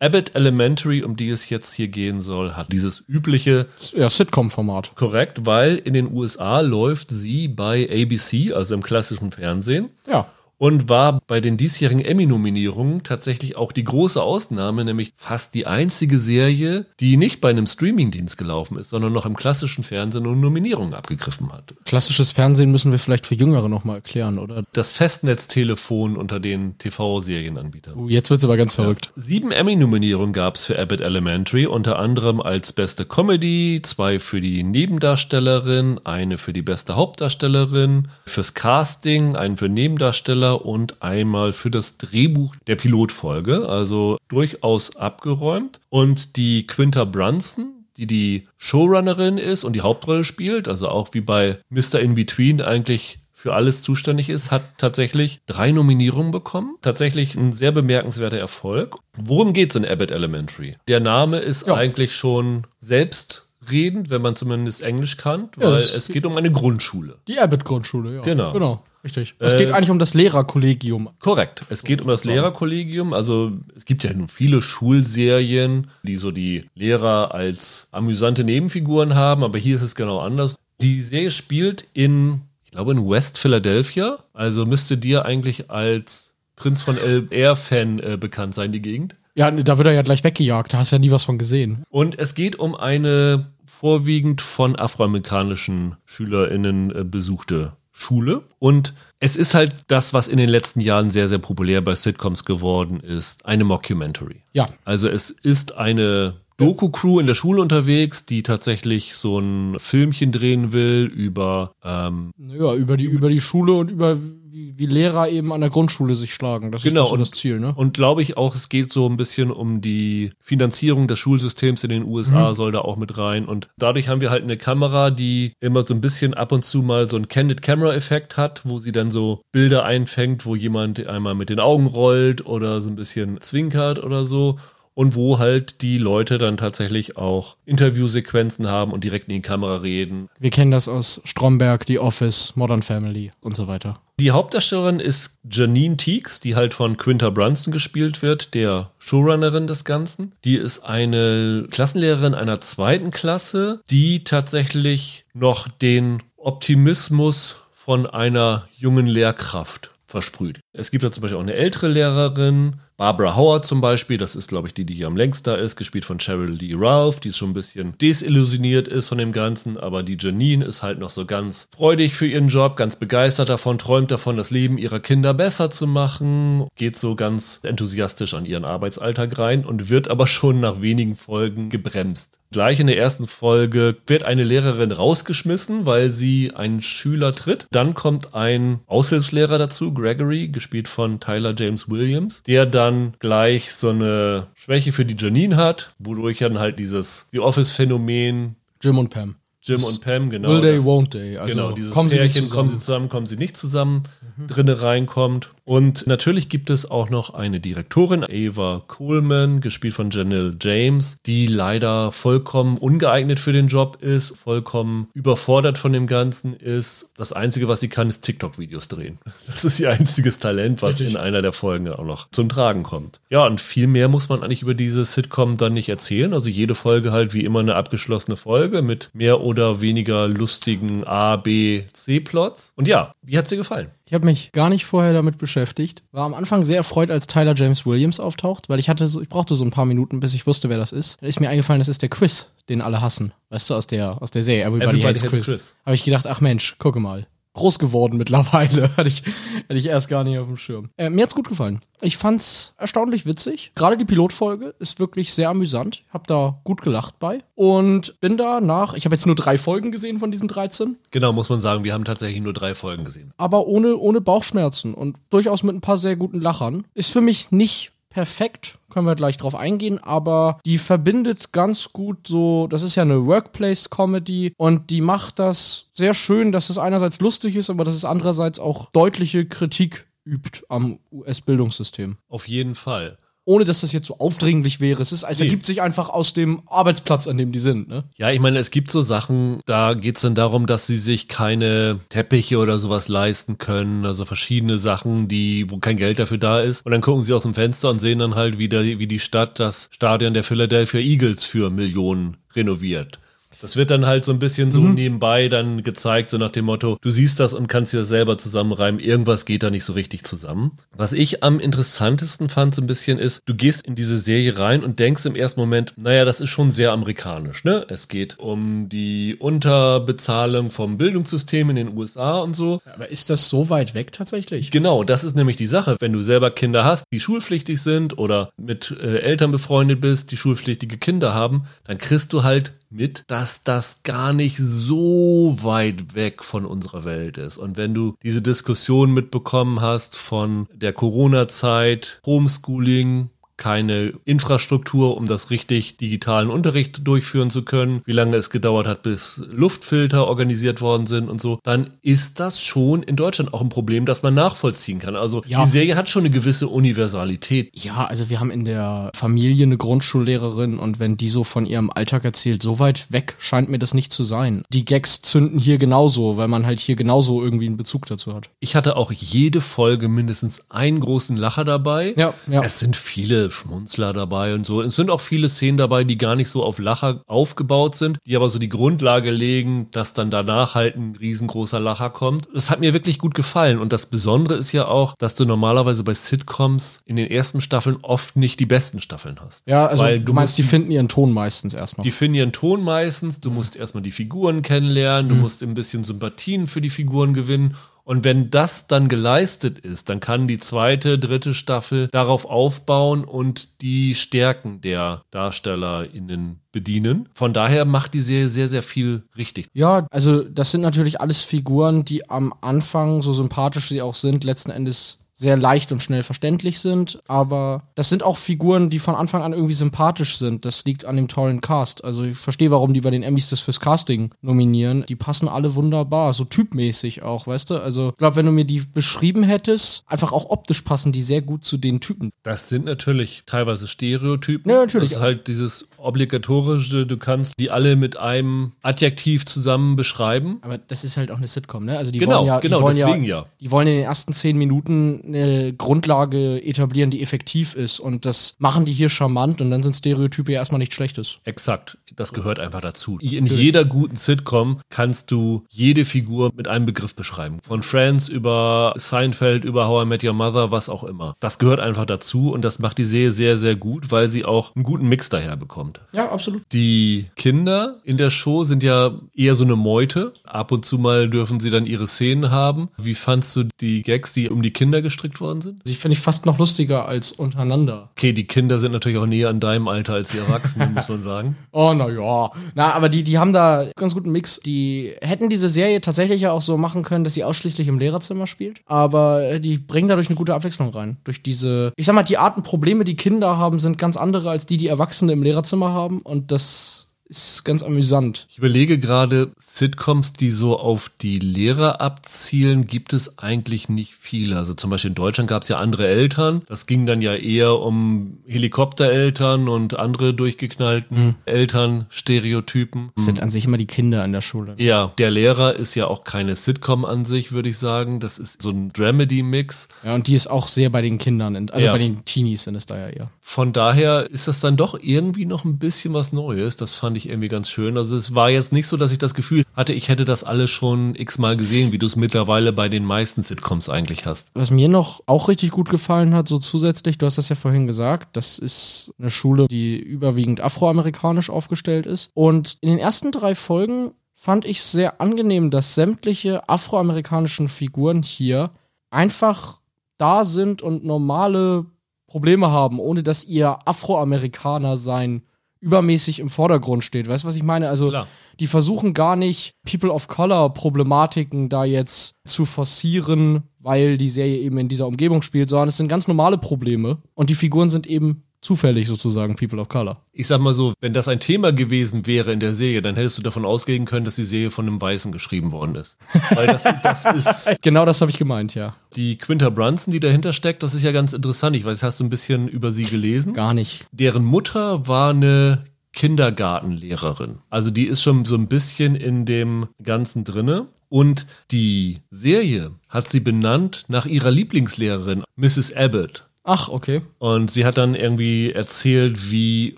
Abbott Elementary, um die es jetzt hier gehen soll, hat dieses übliche Ja, Sitcom-Format. Korrekt, weil in den USA läuft sie bei ABC, also im klassischen Fernsehen, Ja. Und war bei den diesjährigen Emmy-Nominierungen tatsächlich auch die große Ausnahme, nämlich fast die einzige Serie, die nicht bei einem Streamingdienst gelaufen ist, sondern noch im klassischen Fernsehen und Nominierungen abgegriffen hat. Klassisches Fernsehen müssen wir vielleicht für Jüngere nochmal erklären, oder? Das Festnetztelefon unter den TV-Serienanbietern. Uh, jetzt wird's aber ganz verrückt. Sieben Emmy-Nominierungen gab es für Abbott Elementary, unter anderem als beste Comedy, zwei für die Nebendarstellerin, eine für die beste Hauptdarstellerin, fürs Casting, einen für Nebendarsteller und einmal für das Drehbuch der Pilotfolge, also durchaus abgeräumt. Und die Quinta Brunson, die die Showrunnerin ist und die Hauptrolle spielt, also auch wie bei Mr. In Between eigentlich für alles zuständig ist, hat tatsächlich drei Nominierungen bekommen. Tatsächlich ein sehr bemerkenswerter Erfolg. Worum geht's in Abbott Elementary? Der Name ist Ja. eigentlich schon selbstredend, wenn man zumindest Englisch kann, Ja, weil das- es geht um eine Grundschule. Die Abbott-Grundschule, ja. Genau. Genau, richtig. Es Äh, geht eigentlich um das Lehrerkollegium. Korrekt. Es geht um das Lehrerkollegium. Also es gibt ja nun viele Schulserien, die so die Lehrer als amüsante Nebenfiguren haben, aber hier ist es genau anders. Die Serie spielt in, ich glaube, in West Philadelphia. Also müsste dir eigentlich als Prinz von El Air-Fan äh, bekannt sein, die Gegend. Ja, da wird er ja gleich weggejagt. Da hast du ja nie was von gesehen. Und es geht um eine vorwiegend von afroamerikanischen SchülerInnen äh, besuchte Schule. Und es ist halt das, was in den letzten Jahren sehr, sehr populär bei Sitcoms geworden ist, eine Mockumentary. Ja. Also es ist eine Doku-Crew in der Schule unterwegs, die tatsächlich so ein Filmchen drehen will über ähm, Ja, über die, über die Schule und über wie, Lehrer eben an der Grundschule sich schlagen. Das Genau, ist so und- das Ziel, ne? Und glaube ich auch, es geht so ein bisschen um die Finanzierung des Schulsystems in den USA, soll da auch mit rein. Und dadurch haben wir halt eine Kamera, die immer so ein bisschen ab und zu mal so einen Candid Camera Effekt hat, wo sie dann so Bilder einfängt, wo jemand einmal mit den Augen rollt oder so ein bisschen zwinkert oder so. Und wo halt die Leute dann tatsächlich auch Interviewsequenzen haben und direkt in die Kamera reden. Wir kennen das aus Stromberg, The Office, Modern Family und so weiter. Die Hauptdarstellerin ist Janine Teaks, die halt von Quinta Brunson gespielt wird, der Showrunnerin des Ganzen. Die ist eine Klassenlehrerin einer zweiten Klasse, die tatsächlich noch den Optimismus von einer jungen Lehrkraft versprüht. Es gibt da zum Beispiel auch eine ältere Lehrerin, Barbara Howard zum Beispiel, das ist, glaube ich, die, die hier am längst da ist, gespielt von Cheryl Lee Ralph, die schon ein bisschen desillusioniert ist von dem Ganzen, aber die Janine ist halt noch so ganz freudig für ihren Job, ganz begeistert davon, träumt davon, das Leben ihrer Kinder besser zu machen, geht so ganz enthusiastisch an ihren Arbeitsalltag rein und wird aber schon nach wenigen Folgen gebremst. Gleich in der ersten Folge wird eine Lehrerin rausgeschmissen, weil sie einen Schüler tritt. Dann kommt ein Aushilfslehrer dazu, Gregory, gespielt von Tyler James Williams, der dann gleich so eine Schwäche für die Janine hat, wodurch dann halt dieses The Office-Phänomen Jim und Pam. Jim und Pam, genau. Will they, das- won't they? Also genau, dieses kommen sie Pärchen, nicht kommen sie zusammen. kommen sie nicht zusammen, drinne reinkommt. Und natürlich gibt es auch noch eine Direktorin, Ava Coleman, gespielt von Janelle James, die leider vollkommen ungeeignet für den Job ist, vollkommen überfordert von dem Ganzen ist. Das Einzige, was sie kann, ist TikTok-Videos drehen. Das ist ihr einziges Talent, was Richtig. in einer der Folgen auch noch zum Tragen kommt. Ja, und viel mehr muss man eigentlich über diese Sitcom dann nicht erzählen. Also jede Folge halt wie immer eine abgeschlossene Folge mit mehr oder weniger lustigen A, B, C-Plots. Und ja, wie hat sie gefallen? Ich habe mich gar nicht vorher damit beschäftigt. War am Anfang sehr erfreut, als Tyler James Williams auftaucht, weil ich hatte so, ich brauchte so ein paar Minuten, bis ich wusste, wer das ist. Da ist mir eingefallen, das ist der Quiz, den alle hassen. Weißt du, aus der, aus der Serie Everybody, Everybody Hates, Hates Quiz. Chris. Habe ich gedacht, ach Mensch, gucke mal. Groß geworden mittlerweile. hatte, ich, hatte ich erst gar nicht auf dem Schirm. Äh, mir hat's gut gefallen. Ich fand's erstaunlich witzig. Gerade die Pilotfolge ist wirklich sehr amüsant. Ich habe da gut gelacht bei. Und bin da nach, ich habe jetzt nur drei Folgen gesehen von diesen 13 Genau, muss man sagen, wir haben tatsächlich nur drei Folgen gesehen. aber ohne, ohne Bauchschmerzen und durchaus mit ein paar sehr guten Lachern. Ist für mich nicht perfekt, können wir gleich drauf eingehen, aber die verbindet ganz gut so, das ist ja eine Workplace-Comedy und die macht das sehr schön, dass es einerseits lustig ist, aber dass es andererseits auch deutliche Kritik übt am US-Bildungssystem. Auf jeden Fall. Ohne dass das jetzt so aufdringlich wäre. Es, ist, es Nee. ergibt sich einfach aus dem Arbeitsplatz, an dem die sind. Ne? Ja, ich meine, es gibt so Sachen, da geht's dann darum, dass sie sich keine Teppiche oder sowas leisten können. Also verschiedene Sachen, die, wo kein Geld dafür da ist. Und dann gucken sie aus dem Fenster und sehen dann halt, wie, der, wie die Stadt das Stadion der Philadelphia Eagles für Millionen renoviert. Das wird dann halt so ein bisschen so nebenbei dann gezeigt, so nach dem Motto, du siehst das und kannst dir das selber zusammenreimen, irgendwas geht da nicht so richtig zusammen. Was ich am interessantesten fand so ein bisschen ist, du gehst in diese Serie rein und denkst im ersten Moment, naja, das ist schon sehr amerikanisch, ne? Es geht um die Unterbezahlung vom Bildungssystem in den USA und so. Aber ist das so weit weg tatsächlich? Genau, das ist nämlich die Sache. Wenn du selber Kinder hast, die schulpflichtig sind oder mit äh, Eltern befreundet bist, die schulpflichtige Kinder haben, dann kriegst du halt mit, dass das gar nicht so weit weg von unserer Welt ist. Und wenn du diese Diskussion mitbekommen hast von der Corona-Zeit, Homeschooling, keine Infrastruktur, um das richtig digitalen Unterricht durchführen zu können, wie lange es gedauert hat, bis Luftfilter organisiert worden sind und so, dann ist das schon in Deutschland auch ein Problem, das man nachvollziehen kann. Also Ja. die Serie hat schon eine gewisse Universalität. Ja, also wir haben in der Familie eine Grundschullehrerin und wenn die so von ihrem Alltag erzählt, so weit weg scheint mir das nicht zu sein. Die Gags zünden hier genauso, weil man halt hier genauso irgendwie einen Bezug dazu hat. Ich hatte auch jede Folge mindestens einen großen Lacher dabei. Ja, ja. Es sind viele Schmunzler dabei und so. Es sind auch viele Szenen dabei, die gar nicht so auf Lacher aufgebaut sind, die aber so die Grundlage legen, dass dann danach halt ein riesengroßer Lacher kommt. Das hat mir wirklich gut gefallen. Und das Besondere ist ja auch, dass du normalerweise bei Sitcoms in den ersten Staffeln oft nicht die besten Staffeln hast. Ja, also Weil du meinst, die finden ihren Ton meistens erst noch. Die finden ihren Ton meistens, du musst erstmal die Figuren kennenlernen, du musst ein bisschen Sympathien für die Figuren gewinnen. Und wenn das dann geleistet ist, dann kann die zweite, dritte Staffel darauf aufbauen und die Stärken der DarstellerInnen bedienen. Von daher macht die Serie sehr, sehr viel richtig. Ja, also das sind natürlich alles Figuren, die am Anfang, so sympathisch sie auch sind, letzten Endes sehr leicht und schnell verständlich sind, aber das sind auch Figuren, die von Anfang an irgendwie sympathisch sind. Das liegt an dem tollen Cast. Also ich verstehe, warum die bei den Emmys das fürs Casting nominieren. Die passen alle wunderbar, so typmäßig auch, weißt du? Also ich glaube, wenn du mir die beschrieben hättest, einfach auch optisch passen die sehr gut zu den Typen. Das sind natürlich teilweise Stereotypen. Ja, natürlich. Das ist halt dieses obligatorische, du kannst die alle mit einem Adjektiv zusammen beschreiben. Aber das ist halt auch eine Sitcom, ne? Also die Genau, wollen ja, genau, die wollen deswegen ja, ja. Die wollen in den ersten zehn Minuten eine Grundlage etablieren, die effektiv ist. Und das machen die hier charmant und dann sind Stereotype ja erstmal nichts Schlechtes. Exakt, das gehört einfach dazu. In jeder guten Sitcom kannst du jede Figur mit einem Begriff beschreiben. Von Friends über Seinfeld, über How I Met Your Mother, was auch immer. Das gehört einfach dazu und das macht die Serie sehr, sehr gut, weil sie auch einen guten Mix daher bekommt. Ja, absolut. Die Kinder in der Show sind ja eher so eine Meute. Ab und zu mal dürfen sie dann ihre Szenen haben. Wie fandst du die Gags, die um die Kinder gestrickt worden sind? Die finde ich fast noch lustiger als untereinander. Okay, die Kinder sind natürlich auch näher an deinem Alter als die Erwachsenen, muss man sagen. Oh, na ja. Na, aber die, die haben da ganz guten Mix. Die hätten diese Serie tatsächlich ja auch so machen können, dass sie ausschließlich im Lehrerzimmer spielt. Aber äh, die bringen dadurch eine gute Abwechslung rein. Durch diese, ich sag mal, die Arten Probleme, die Kinder haben, sind ganz andere als die, die Erwachsene im Lehrerzimmer haben. Und das ist ganz amüsant. Ich überlege gerade, Sitcoms, die so auf die Lehrer abzielen, gibt es eigentlich nicht viele. Also zum Beispiel in Deutschland gab es ja andere Eltern. Das ging dann ja eher um Helikoptereltern und andere durchgeknallten Elternstereotypen. Das sind an sich immer die Kinder in der Schule. Ja, der Lehrer ist ja auch keine Sitcom an sich, würde ich sagen. Das ist so ein Dramedy-Mix. Ja, und die ist auch sehr bei den Kindern, in- also Ja. bei den Teenies sind es da ja eher. Von daher ist das dann doch irgendwie noch ein bisschen was Neues. Das fand ich irgendwie ganz schön. Also es war jetzt nicht so, dass ich das Gefühl hatte, ich hätte das alles schon x-mal gesehen, wie du es mittlerweile bei den meisten Sitcoms eigentlich hast. Was mir noch auch richtig gut gefallen hat, so zusätzlich, du hast das ja vorhin gesagt, das ist eine Schule, die überwiegend afroamerikanisch aufgestellt ist. Und in den ersten drei Folgen fand ich es sehr angenehm, dass sämtliche afroamerikanischen Figuren hier einfach da sind und normale Probleme haben, ohne dass ihr Afroamerikaner sein übermäßig im Vordergrund steht. Weißt du, was ich meine? Also, Klar. die versuchen gar nicht, People of Color Problematiken da jetzt zu forcieren, weil die Serie eben in dieser Umgebung spielt, sondern es sind ganz normale Probleme und die Figuren sind eben zufällig sozusagen People of Color. Ich sag mal so, wenn das ein Thema gewesen wäre in der Serie, dann hättest du davon ausgehen können, dass die Serie von einem Weißen geschrieben worden ist. Weil das, das ist Genau das habe ich gemeint, ja. die Quinta Brunson, die dahinter steckt, das ist ja ganz interessant. Ich weiß, hast du ein bisschen über sie gelesen? Gar nicht. Deren Mutter war eine Kindergartenlehrerin. Also die ist schon so ein bisschen in dem Ganzen drinne. Und die Serie hat sie benannt nach ihrer Lieblingslehrerin, Mrs. Abbott. Ach, okay. Und sie hat dann irgendwie erzählt, wie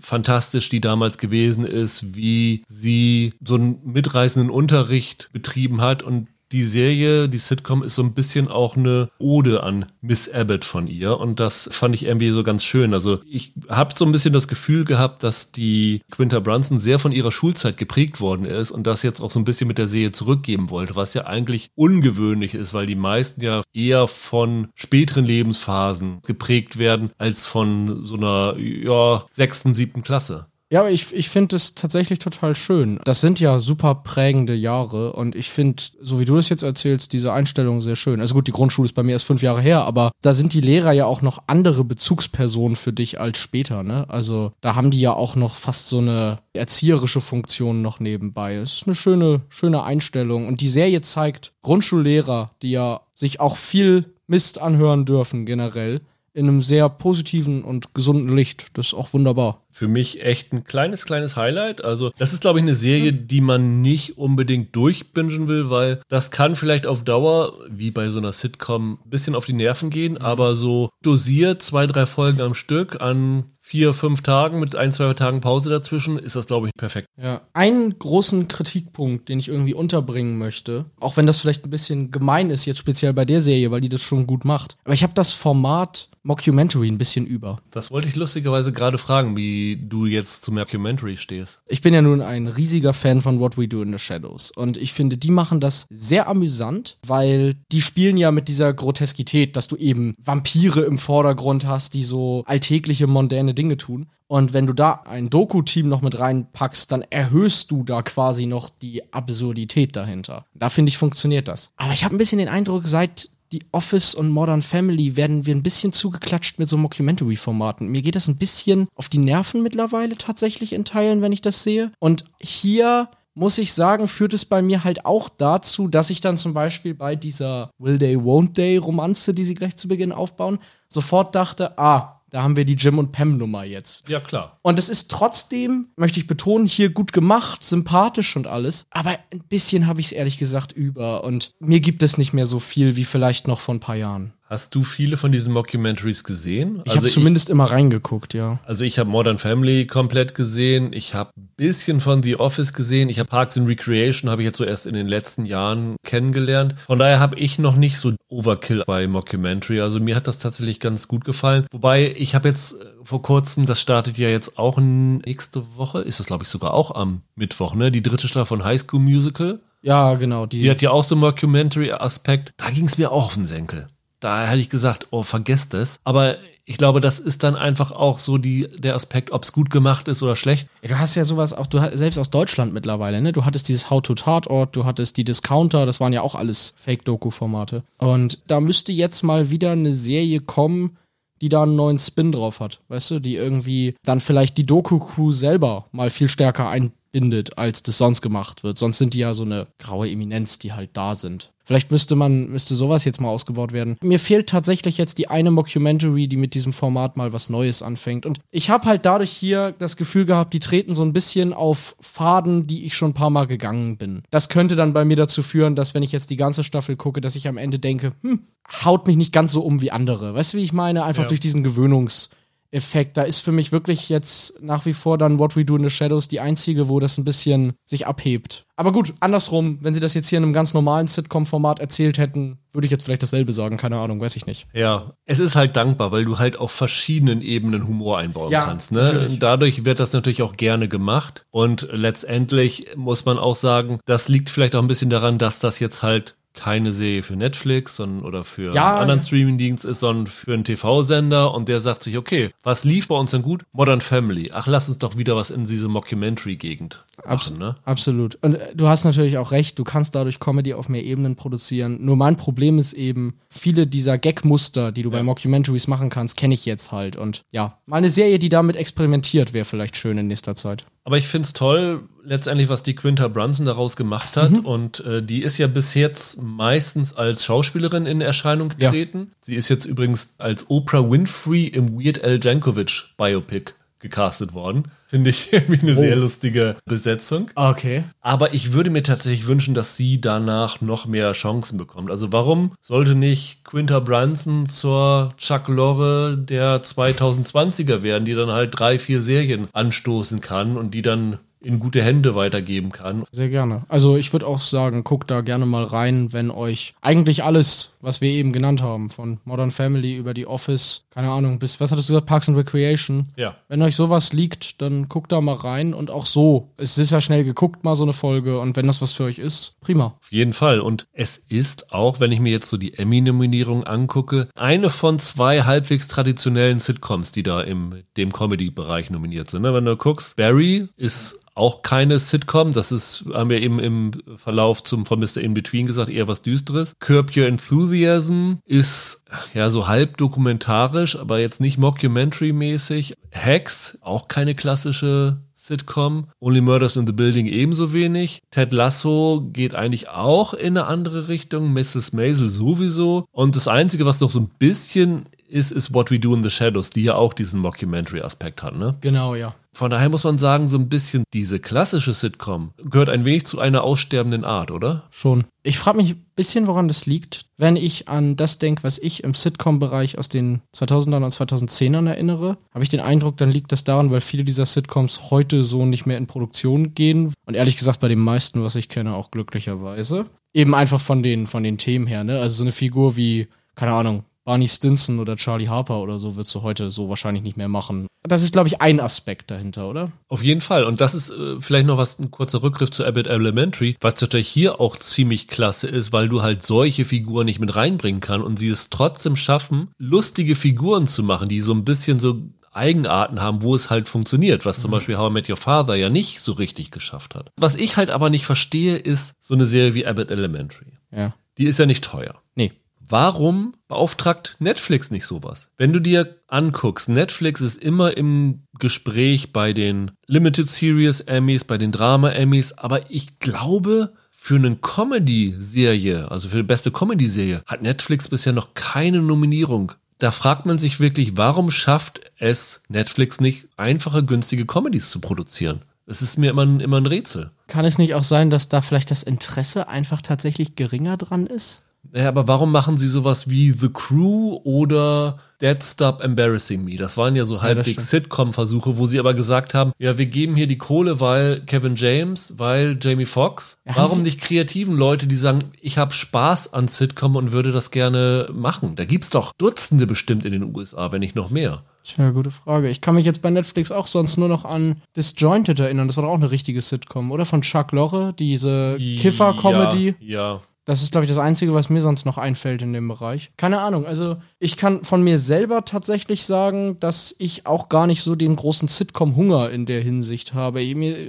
fantastisch die damals gewesen ist, wie sie so einen mitreißenden Unterricht betrieben hat. Und die Serie, die Sitcom, ist so ein bisschen auch eine Ode an Miss Abbott von ihr. Und das fand ich irgendwie so ganz schön. Also ich habe so ein bisschen das Gefühl gehabt, dass die Quinta Brunson sehr von ihrer Schulzeit geprägt worden ist und das jetzt auch so ein bisschen mit der Serie zurückgeben wollte, was ja eigentlich ungewöhnlich ist, weil die meisten ja eher von späteren Lebensphasen geprägt werden als von so einer ja, sechsten, siebten Klasse. Ja, aber ich, ich finde es tatsächlich total schön. Das sind ja super prägende Jahre und ich finde, so wie du das jetzt erzählst, diese Einstellung sehr schön. Also gut, die Grundschule ist bei mir erst fünf Jahre her, aber da sind die Lehrer ja auch noch andere Bezugspersonen für dich als später, ne? Also da haben die ja auch noch fast so eine erzieherische Funktion noch nebenbei. Es ist eine schöne, schöne Einstellung und die Serie zeigt Grundschullehrer, die ja sich auch viel Mist anhören dürfen generell, in einem sehr positiven und gesunden Licht. Das ist auch wunderbar. Für mich echt ein kleines, kleines Highlight. Also, das ist, glaube ich, eine Serie, die man nicht unbedingt durchbingen will, weil das kann vielleicht auf Dauer, wie bei so einer Sitcom, ein bisschen auf die Nerven gehen, aber so dosiert zwei, drei Folgen am Stück an vier, fünf Tagen mit ein, zwei Tagen Pause dazwischen, ist das, glaube ich, perfekt. Ja. Einen großen Kritikpunkt, den ich irgendwie unterbringen möchte, auch wenn das vielleicht ein bisschen gemein ist, jetzt speziell bei der Serie, weil die das schon gut macht. Aber ich habe das Format Mockumentary ein bisschen über. Das wollte ich lustigerweise gerade fragen, wie du jetzt zum Mockumentary stehst. Ich bin ja nun ein riesiger Fan von What We Do in the Shadows. Und ich finde, die machen das sehr amüsant, weil die spielen ja mit dieser Groteskität, dass du eben Vampire im Vordergrund hast, die so alltägliche, mondäne Dinge tun. Und wenn du da ein Doku-Team noch mit reinpackst, dann erhöhst du da quasi noch die Absurdität dahinter. Da finde ich, funktioniert das. Aber ich habe ein bisschen den Eindruck, seit die Office und Modern Family werden wir ein bisschen zugeklatscht mit so Mockumentary-Formaten. Mir geht das ein bisschen auf die Nerven mittlerweile tatsächlich in Teilen, wenn ich das sehe. Und hier muss ich sagen, führt es bei mir halt auch dazu, dass ich dann zum Beispiel bei dieser Will Day, Won't Day Romanze, die sie gleich zu Beginn aufbauen, sofort dachte, ah, da haben wir die Jim und Pam Nummer jetzt. Ja, klar. Und es ist trotzdem, möchte ich betonen, hier gut gemacht, sympathisch und alles. Aber ein bisschen habe ich es ehrlich gesagt über. Und mir gibt es nicht mehr so viel wie vielleicht noch vor ein paar Jahren. Hast du viele von diesen Mockumentaries gesehen? Ich habe zumindest immer reingeguckt, ja. Also ich habe Modern Family komplett gesehen. Ich habe ein bisschen von The Office gesehen. Ich habe Parks and Recreation habe ich jetzt so erst in den letzten Jahren kennengelernt. Von daher habe ich noch nicht so Overkill bei Mockumentary. Also mir hat das tatsächlich ganz gut gefallen. Wobei ich habe jetzt äh, vor kurzem, das startet ja jetzt auch nächste Woche, ist das glaube ich sogar auch am Mittwoch, ne? Die dritte Staffel von High School Musical. Ja, genau. Die, die hat ja auch so einen Mockumentary-Aspekt. Da ging es mir auch auf den Senkel. Da hätte ich gesagt, oh, vergesst es. Aber ich glaube, das ist dann einfach auch so die, der Aspekt, ob es gut gemacht ist oder schlecht. Du hast ja sowas auch, du selbst aus Deutschland mittlerweile, ne? Du hattest dieses How to Tatort, du hattest die Discounter, das waren ja auch alles Fake-Doku-Formate. Und da müsste jetzt mal wieder eine Serie kommen, die da einen neuen Spin drauf hat, weißt du, die irgendwie dann vielleicht die Doku-Crew selber mal viel stärker einbindet, als das sonst gemacht wird. Sonst sind die ja so eine graue Eminenz, die halt da sind. Vielleicht müsste man, müsste sowas jetzt mal ausgebaut werden. Mir fehlt tatsächlich jetzt die eine Mockumentary, die mit diesem Format mal was Neues anfängt. Und ich habe halt dadurch hier das Gefühl gehabt, die treten so ein bisschen auf Faden, die ich schon ein paar Mal gegangen bin. Das könnte dann bei mir dazu führen, dass wenn ich jetzt die ganze Staffel gucke, dass ich am Ende denke, hm, haut mich nicht ganz so um wie andere. Weißt du, wie ich meine? Einfach ja. durch diesen Gewöhnungs- Effekt. Da ist für mich wirklich jetzt nach wie vor dann What We Do in the Shadows die einzige, wo das ein bisschen sich abhebt. Aber gut, andersrum, wenn sie das jetzt hier in einem ganz normalen Sitcom-Format erzählt hätten, würde ich jetzt vielleicht dasselbe sagen, keine Ahnung, weiß ich nicht. Ja, es ist halt dankbar, weil du halt auf verschiedenen Ebenen Humor einbauen ja, kannst. Ne? Natürlich. Dadurch wird das natürlich auch gerne gemacht. Und letztendlich muss man auch sagen, das liegt vielleicht auch ein bisschen daran, dass das jetzt halt keine Serie für Netflix sondern, oder für ja, einen anderen Streamingdienst ist, sondern für einen TV-Sender und der sagt sich, okay, was lief bei uns denn gut? Modern Family. Ach, lass uns doch wieder was in diese Mockumentary-Gegend machen, ne? Absolut. Und äh, du hast natürlich auch recht, du kannst dadurch Comedy auf mehr Ebenen produzieren. Nur mein Problem ist eben, viele dieser Gag-Muster, die du ja. bei Mockumentaries machen kannst, kenne ich jetzt halt. Und ja, mal eine Serie, die damit experimentiert, wäre vielleicht schön in nächster Zeit. Aber ich finde es toll, letztendlich, was die Quinta Brunson daraus gemacht hat. Mhm. Und äh, die ist ja bis jetzt meistens als Schauspielerin in Erscheinung getreten. Ja. Sie ist jetzt übrigens als Oprah Winfrey im Weird Al Jankovic Biopic gecastet worden. Finde ich irgendwie eine oh. sehr lustige Besetzung. Okay. Aber ich würde mir tatsächlich wünschen, dass sie danach noch mehr Chancen bekommt. Also warum sollte nicht Quinta Brunson zur Chuck Lorre der 2020er werden, die dann halt drei, vier Serien anstoßen kann und die dann in gute Hände weitergeben kann. Sehr gerne. Also ich würde auch sagen, guckt da gerne mal rein, wenn euch eigentlich alles, was wir eben genannt haben, von Modern Family über die Office, keine Ahnung, bis, was hattest du gesagt, Parks and Recreation. Ja. Wenn euch sowas liegt, dann guckt da mal rein und auch so. Es ist ja schnell geguckt, mal so eine Folge und wenn das was für euch ist, prima. Auf jeden Fall. Und es ist auch, wenn ich mir jetzt so die Emmy-Nominierung angucke, eine von zwei halbwegs traditionellen Sitcoms, die da im dem Comedy-Bereich nominiert sind. Ne? Wenn du guckst, Barry ist auch keine Sitcom. Das ist, haben wir eben im Verlauf zum von Mr. In Between gesagt, eher was Düsteres. Curb Your Enthusiasm ist ja so halb dokumentarisch, aber jetzt nicht Mockumentary-mäßig. Hacks, auch keine klassische Sitcom. Only Murders in the Building ebenso wenig. Ted Lasso geht eigentlich auch in eine andere Richtung. Mrs. Maisel sowieso. Und das Einzige, was noch so ein bisschen ist, ist What We Do in the Shadows, die ja auch diesen Mockumentary-Aspekt hat, ne? Genau, ja. Von daher muss man sagen, so ein bisschen diese klassische Sitcom gehört ein wenig zu einer aussterbenden Art, oder? Schon. Ich frage mich ein bisschen, woran das liegt. Wenn ich an das denke, was ich im Sitcom-Bereich aus den 2000ern und 2010ern erinnere, habe ich den Eindruck, dann liegt das daran, weil viele dieser Sitcoms heute so nicht mehr in Produktion gehen. Und ehrlich gesagt, bei den meisten, was ich kenne, auch glücklicherweise. Eben einfach von den, von den Themen her, ne? Also so eine Figur wie, keine Ahnung, Barney Stinson oder Charlie Harper oder so würdest du heute so wahrscheinlich nicht mehr machen. Das ist, glaube ich, ein Aspekt dahinter, oder? Auf jeden Fall. Und das ist äh, vielleicht noch was, ein kurzer Rückgriff zu Abbott Elementary, was natürlich hier auch ziemlich klasse ist, weil du halt solche Figuren nicht mit reinbringen kannst und sie es trotzdem schaffen, lustige Figuren zu machen, die so ein bisschen so Eigenarten haben, wo es halt funktioniert, was zum mhm. Beispiel How I Met Your Father ja nicht so richtig geschafft hat. Was ich halt aber nicht verstehe, ist so eine Serie wie Abbott Elementary. Ja. Die ist ja nicht teuer. Nee Warum beauftragt Netflix nicht sowas? Wenn du dir anguckst, Netflix ist immer im Gespräch bei den Limited Series Emmys, bei den Drama Emmys, aber ich glaube, für eine Comedy-Serie, also für die beste Comedy-Serie, hat Netflix bisher noch keine Nominierung. Da fragt man sich wirklich, warum schafft es Netflix nicht, einfache, günstige Comedies zu produzieren? Es ist mir immer, immer ein Rätsel. Kann es nicht auch sein, dass da vielleicht das Interesse einfach tatsächlich geringer dran ist? Naja, aber warum machen sie sowas wie The Crew oder Dead Stop Embarrassing Me? Das waren ja so halbwegs Sitcom-Versuche, wo sie aber gesagt haben, ja, wir geben hier die Kohle, weil Kevin James, weil Jamie Foxx. Ja, warum nicht kreativen Leute, die sagen, ich habe Spaß an Sitcom und würde das gerne machen? Da gibt's doch Dutzende bestimmt in den USA, wenn nicht noch mehr. Tja, gute Frage. Ich kann mich jetzt bei Netflix auch sonst nur noch an Disjointed erinnern. Das war doch auch eine richtige Sitcom, oder? Von Chuck Lorre, diese Kiffer-Comedy. Ja, ja. Das ist, glaube ich, das Einzige, was mir sonst noch einfällt in dem Bereich. Keine Ahnung. Also, ich kann von mir selber tatsächlich sagen, dass ich auch gar nicht so den großen Sitcom-Hunger in der Hinsicht habe.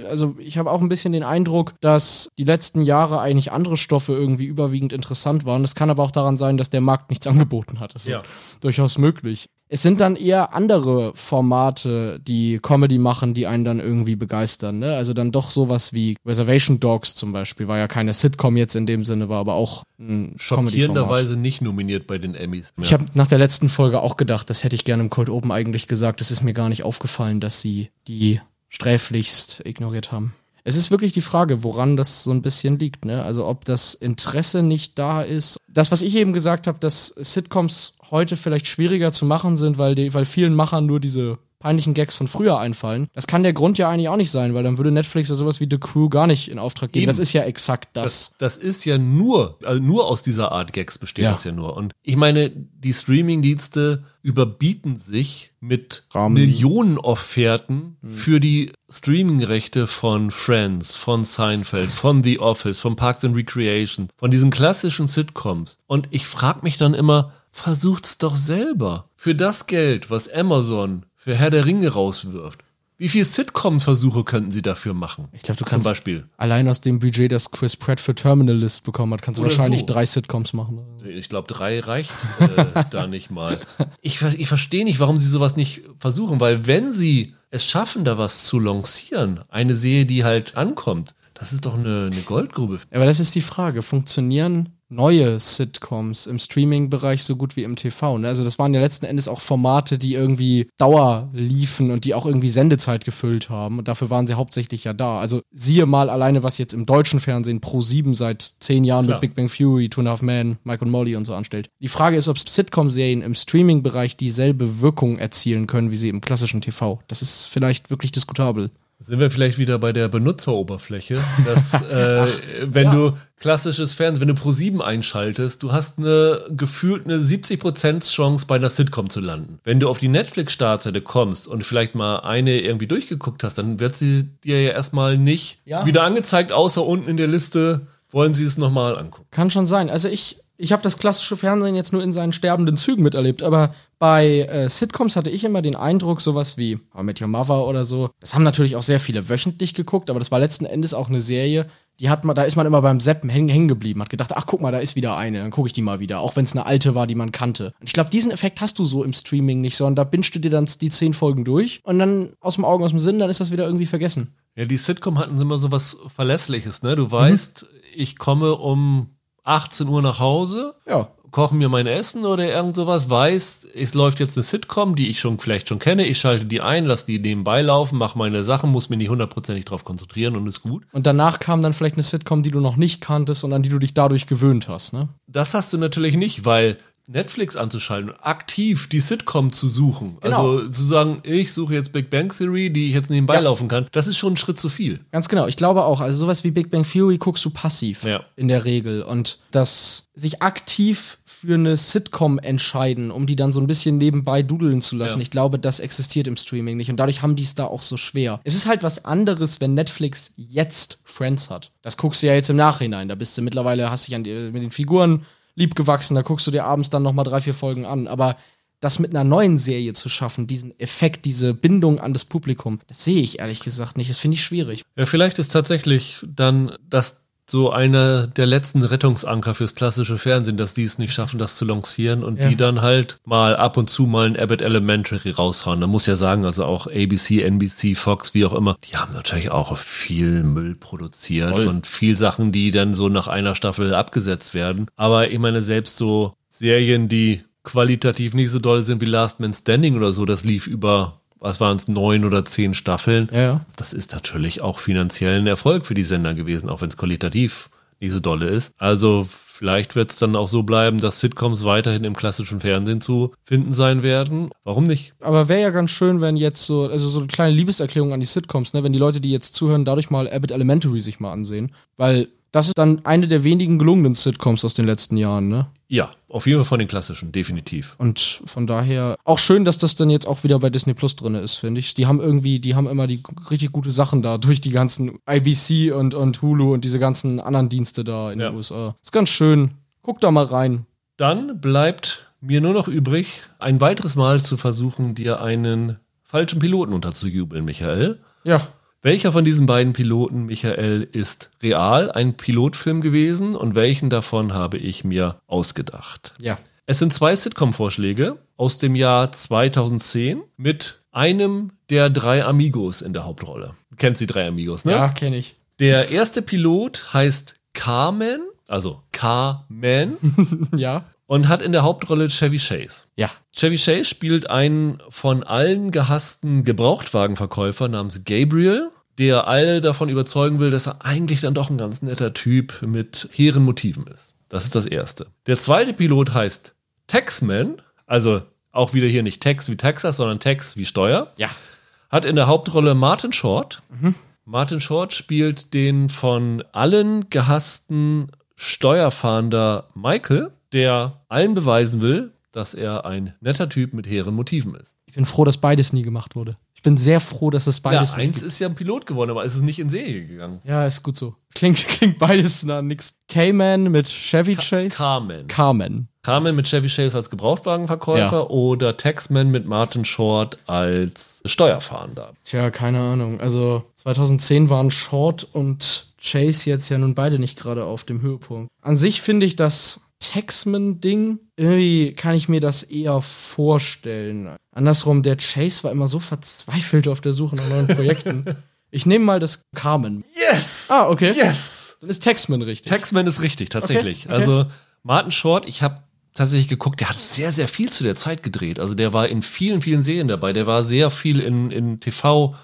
Also, ich habe auch ein bisschen den Eindruck, dass die letzten Jahre eigentlich andere Stoffe irgendwie überwiegend interessant waren. Das kann aber auch daran sein, dass der Markt nichts angeboten hat. Das ist Ja. durchaus möglich. Es sind dann eher andere Formate, die Comedy machen, die einen dann irgendwie begeistern. Ne? Also dann doch sowas wie Reservation Dogs zum Beispiel. War ja keine Sitcom jetzt in dem Sinne, war aber auch ein Comedy-Format. Schockierenderweise nicht nominiert bei den Emmys. Ich habe nach der letzten Folge auch gedacht, das hätte ich gerne im Cold Open eigentlich gesagt. Es ist mir gar nicht aufgefallen, dass sie die sträflichst ignoriert haben. Es ist wirklich die Frage, woran das so ein bisschen liegt. Ne? Also ob das Interesse nicht da ist. Das, was ich eben gesagt habe, dass Sitcoms heute vielleicht schwieriger zu machen sind, weil, die, weil vielen Machern nur diese peinlichen Gags von früher einfallen. Das kann der Grund ja eigentlich auch nicht sein, weil dann würde Netflix ja sowas wie The Crew gar nicht in Auftrag geben. Eben. Das ist ja exakt das. Das, das ist ja nur, also nur aus dieser Art Gags besteht Ja. das ja nur. Und ich meine, die Streamingdienste überbieten sich mit Rahmen. Millionenofferten für die Streamingrechte von Friends, von Seinfeld, von The Office, von Parks and Recreation, von diesen klassischen Sitcoms. Und ich frage mich dann immer, versucht's doch selber. Für das Geld, was Amazon für Herr der Ringe rauswirft. Wie viele Sitcom-Versuche könnten sie dafür machen? Ich glaube, du Zum kannst Beispiel. allein aus dem Budget, das Chris Pratt für Terminal List bekommen hat, kannst du wahrscheinlich so. drei Sitcoms machen. Ich glaube, drei reicht äh, da nicht mal. Ich, ich verstehe nicht, warum sie sowas nicht versuchen, weil wenn sie es schaffen, da was zu lancieren, eine Serie, die halt ankommt, das ist doch eine, eine Goldgrube. Aber das ist die Frage. Funktionieren neue Sitcoms im Streaming-Bereich so gut wie im TV? Ne? Also das waren ja letzten Endes auch Formate, die irgendwie Dauer liefen und die auch irgendwie Sendezeit gefüllt haben. Und dafür waren sie hauptsächlich ja da. Also siehe mal alleine, was jetzt im deutschen Fernsehen Pro 7 seit zehn Jahren Klar. mit Big Bang Theory, Two and a Half Men, Mike und Molly und so anstellt. Die Frage ist, ob Sitcom-Serien im Streaming-Bereich dieselbe Wirkung erzielen können, wie sie im klassischen TV. Das ist vielleicht wirklich diskutabel. Sind wir vielleicht wieder bei der Benutzeroberfläche, dass äh, wenn ja. du klassisches Fernsehen, wenn du Pro7 einschaltest, du hast eine gefühlt eine 70% Chance bei einer Sitcom zu landen. Wenn du auf die Netflix-Startseite kommst und vielleicht mal eine irgendwie durchgeguckt hast, dann wird sie dir ja erstmal nicht Ja. wieder angezeigt, außer unten in der Liste wollen sie es nochmal angucken. Kann schon sein. Also ich, ich habe das klassische Fernsehen jetzt nur in seinen sterbenden Zügen miterlebt, aber bei äh, Sitcoms hatte ich immer den Eindruck, sowas wie How I Met Your Mother oder so. Das haben natürlich auch sehr viele wöchentlich geguckt, aber das war letzten Endes auch eine Serie, die hat man, da ist man immer beim Seppen hängen, hängen geblieben, hat gedacht, ach guck mal, da ist wieder eine, dann gucke ich die mal wieder, auch wenn es eine alte war, die man kannte. Und ich glaube, diesen Effekt hast du so im Streaming nicht, sondern da bingst du dir dann die zehn Folgen durch und dann aus dem Augen, aus dem Sinn, dann ist das wieder irgendwie vergessen. Ja, die Sitcom hatten immer so was Verlässliches, ne? Du weißt, ich komme um 18 Uhr nach Hause, Ja. koche mir mein Essen oder irgend sowas, weiß, es läuft jetzt eine Sitcom, die ich schon vielleicht schon kenne, ich schalte die ein, lasse die nebenbei laufen, mache meine Sachen, muss mich nicht hundertprozentig drauf konzentrieren und ist gut. Und danach kam dann vielleicht eine Sitcom, die du noch nicht kanntest und an die du dich dadurch gewöhnt hast, ne? Das hast du natürlich nicht, weil Netflix anzuschalten und aktiv die Sitcom zu suchen, Genau. also zu sagen, ich suche jetzt Big Bang Theory, die ich jetzt nebenbei Ja. laufen kann, das ist schon ein Schritt zu viel. Ganz genau. Ich glaube auch. Also sowas wie Big Bang Theory guckst du passiv Ja. in der Regel. Und das sich aktiv für eine Sitcom entscheiden, um die dann so ein bisschen nebenbei dudeln zu lassen. Ja. Ich glaube, das existiert im Streaming nicht. Und dadurch haben die es da auch so schwer. Es ist halt was anderes, wenn Netflix jetzt Friends hat. Das guckst du ja jetzt im Nachhinein. Da bist du mittlerweile, hast dich an die, mit den Figuren liebgewachsen. Da guckst du dir abends dann noch mal drei, vier Folgen an. Aber das mit einer neuen Serie zu schaffen, diesen Effekt, diese Bindung an das Publikum, das sehe ich ehrlich gesagt nicht. Das finde ich schwierig. Ja, vielleicht ist tatsächlich dann das so einer der letzten Rettungsanker fürs klassische Fernsehen, dass die es nicht schaffen, das zu lancieren und Ja. die dann halt mal ab und zu mal ein Abbott Elementary raushauen. Da muss ja sagen, also auch ABC, NBC, Fox, wie auch immer, die haben natürlich auch viel Müll produziert Voll. und viel Sachen, die dann so nach einer Staffel abgesetzt werden. Aber ich meine, selbst so Serien, die qualitativ nicht so doll sind wie Last Man Standing oder so, das lief über, was waren es, neun oder zehn Staffeln. Ja. Das ist natürlich auch finanziell ein Erfolg für die Sender gewesen, auch wenn es qualitativ nicht so dolle ist. Also vielleicht wird es dann auch so bleiben, dass Sitcoms weiterhin im klassischen Fernsehen zu finden sein werden. Warum nicht? Aber wäre ja ganz schön, wenn jetzt so, also so eine kleine Liebeserklärung an die Sitcoms, ne, wenn die Leute, die jetzt zuhören, dadurch mal Abbott Elementary sich mal ansehen. Weil das ist dann eine der wenigen gelungenen Sitcoms aus den letzten Jahren, ne? Ja, auf jeden Fall von den klassischen, definitiv. Und von daher auch schön, dass das dann jetzt auch wieder bei Disney Plus drin ist, finde ich. Die haben irgendwie, die haben immer die richtig gute Sachen da durch die ganzen IBC und, und Hulu und diese ganzen anderen Dienste da in Ja. den USA. Ist ganz schön. Guck da mal rein. Dann bleibt mir nur noch übrig, ein weiteres Mal zu versuchen, dir einen falschen Piloten unterzujubeln, Michael. Ja. Welcher von diesen beiden Piloten, Michael, ist real ein Pilotfilm gewesen und welchen davon habe ich mir ausgedacht? Ja. Es sind zwei Sitcom-Vorschläge aus dem Jahr 2010 mit einem der drei Amigos in der Hauptrolle. Du kennst die drei Amigos, ne? Ja, kenne ich. Der erste Pilot heißt Carmen, also Carmen, ja. Und hat in der Hauptrolle Chevy Chase. Ja. Chevy Chase spielt einen von allen gehassten Gebrauchtwagenverkäufer namens Gabriel, der alle davon überzeugen will, dass er eigentlich dann doch ein ganz netter Typ mit hehren Motiven ist. Das ist das Erste. Der zweite Pilot heißt Taxman, also auch wieder hier nicht Tex wie Texas, sondern Tex wie Steuer. Ja. Hat in der Hauptrolle Martin Short. Martin Short spielt den von allen gehassten Steuerfahnder Michael, der allen beweisen will, dass er ein netter Typ mit hehren Motiven ist. Ich bin froh, dass beides nie gemacht wurde. Ich bin sehr froh, dass es Ja, beides nicht eins gibt. ist ja ein Pilot geworden, aber es ist nicht in Serie gegangen. Ja, ist gut so. Klingt, klingt beides nach nix. K-Man mit Chevy Chase. Carmen. Carmen. Carmen mit Chevy Chase als Gebrauchtwagenverkäufer Ja. oder Taxman mit Martin Short als Steuerfahnder. Tja, keine Ahnung. Also 2010 waren Short und Chase jetzt ja nun beide nicht gerade auf dem Höhepunkt. An sich finde ich das Taxman-Ding, irgendwie kann ich mir das eher vorstellen. Andersrum, der Chase war immer so verzweifelt auf der Suche nach neuen Projekten. ich nehme mal das Carmen. Yes! Ah, okay. Yes! Dann ist Taxman richtig. Taxman ist richtig, tatsächlich. Okay, okay. Also Martin Short, ich habe tatsächlich geguckt, der hat sehr, sehr viel zu der Zeit gedreht. Also der war in vielen, vielen Serien dabei. Der war sehr viel in, in TV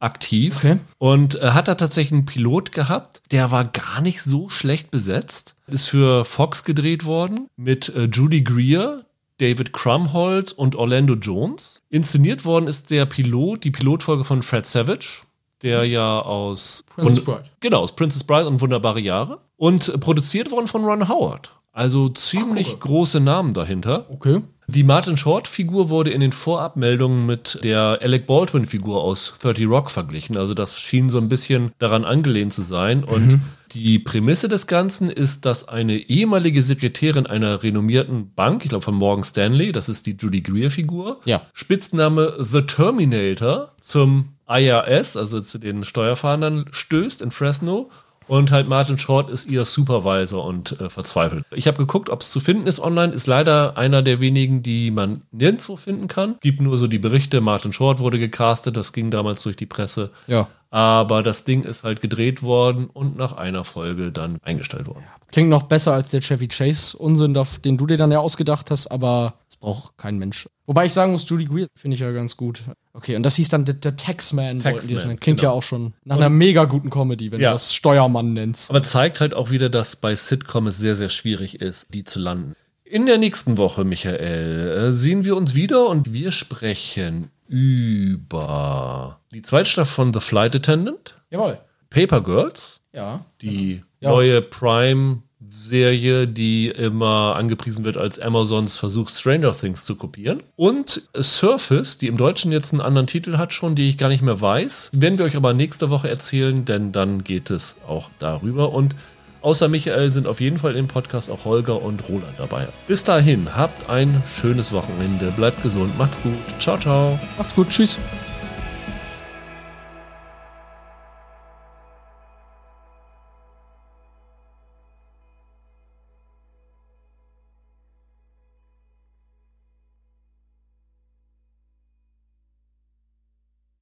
aktiv Okay. und äh, hat da tatsächlich einen Pilot gehabt. Der war gar nicht so schlecht besetzt. Ist für Fox gedreht worden mit äh, Judy Greer, David Crumholtz und Orlando Jones. Inszeniert worden ist der Pilot, die Pilotfolge von Fred Savage, der ja aus Princess Bride. Genau, aus Princess Bride und Wunderbare Jahre. Und äh, produziert worden von Ron Howard. Also ziemlich gucke. große Namen dahinter. Okay. Die Martin Short-Figur wurde in den Vorabmeldungen mit der Alec Baldwin-Figur aus 30 Rock verglichen. Also das schien so ein bisschen daran angelehnt zu sein. Und die Prämisse des Ganzen ist, dass eine ehemalige Sekretärin einer renommierten Bank, ich glaube von Morgan Stanley, das ist die Judy Greer-Figur, Ja. Spitzname The Terminator zum IRS, also zu den Steuerfahndern, stößt in Fresno. Und halt Martin Short ist ihr Supervisor und äh, verzweifelt. Ich habe geguckt, ob es zu finden ist online. Ist leider einer der wenigen, die man nirgendwo finden kann. Gibt nur so die Berichte, Martin Short wurde gecastet, das ging damals durch die Presse. Ja. Aber das Ding ist halt gedreht worden und nach einer Folge dann eingestellt worden. Klingt noch besser als der Chevy Chase Unsinn, den du dir dann ja ausgedacht hast, aber braucht kein Mensch. Wobei ich sagen muss, Judy Greer finde ich ja ganz gut. Okay, und das hieß dann der, Taxman. wollten Taxman, nennen. Klingt genau. ja auch schon nach einer mega guten Comedy, wenn Ja. du das Steuermann nennst. Aber zeigt halt auch wieder, dass bei Sitcom es sehr, sehr schwierig ist, die zu landen. In der nächsten Woche, Michael, äh, sehen wir uns wieder und wir sprechen über die zweite Staffel von The Flight Attendant, Jawohl. Paper Girls, Ja. die Ja. neue Prime-Serie, die immer angepriesen wird als Amazons Versuch, Stranger Things zu kopieren. Und Surface, die im Deutschen jetzt einen anderen Titel hat schon, die ich gar nicht mehr weiß. Werden wir euch aber nächste Woche erzählen, denn dann geht es auch darüber. Und außer Michael sind auf jeden Fall im Podcast auch Holger und Roland dabei. Bis dahin, habt ein schönes Wochenende, bleibt gesund, macht's gut, ciao, ciao. Macht's gut. Tschüss.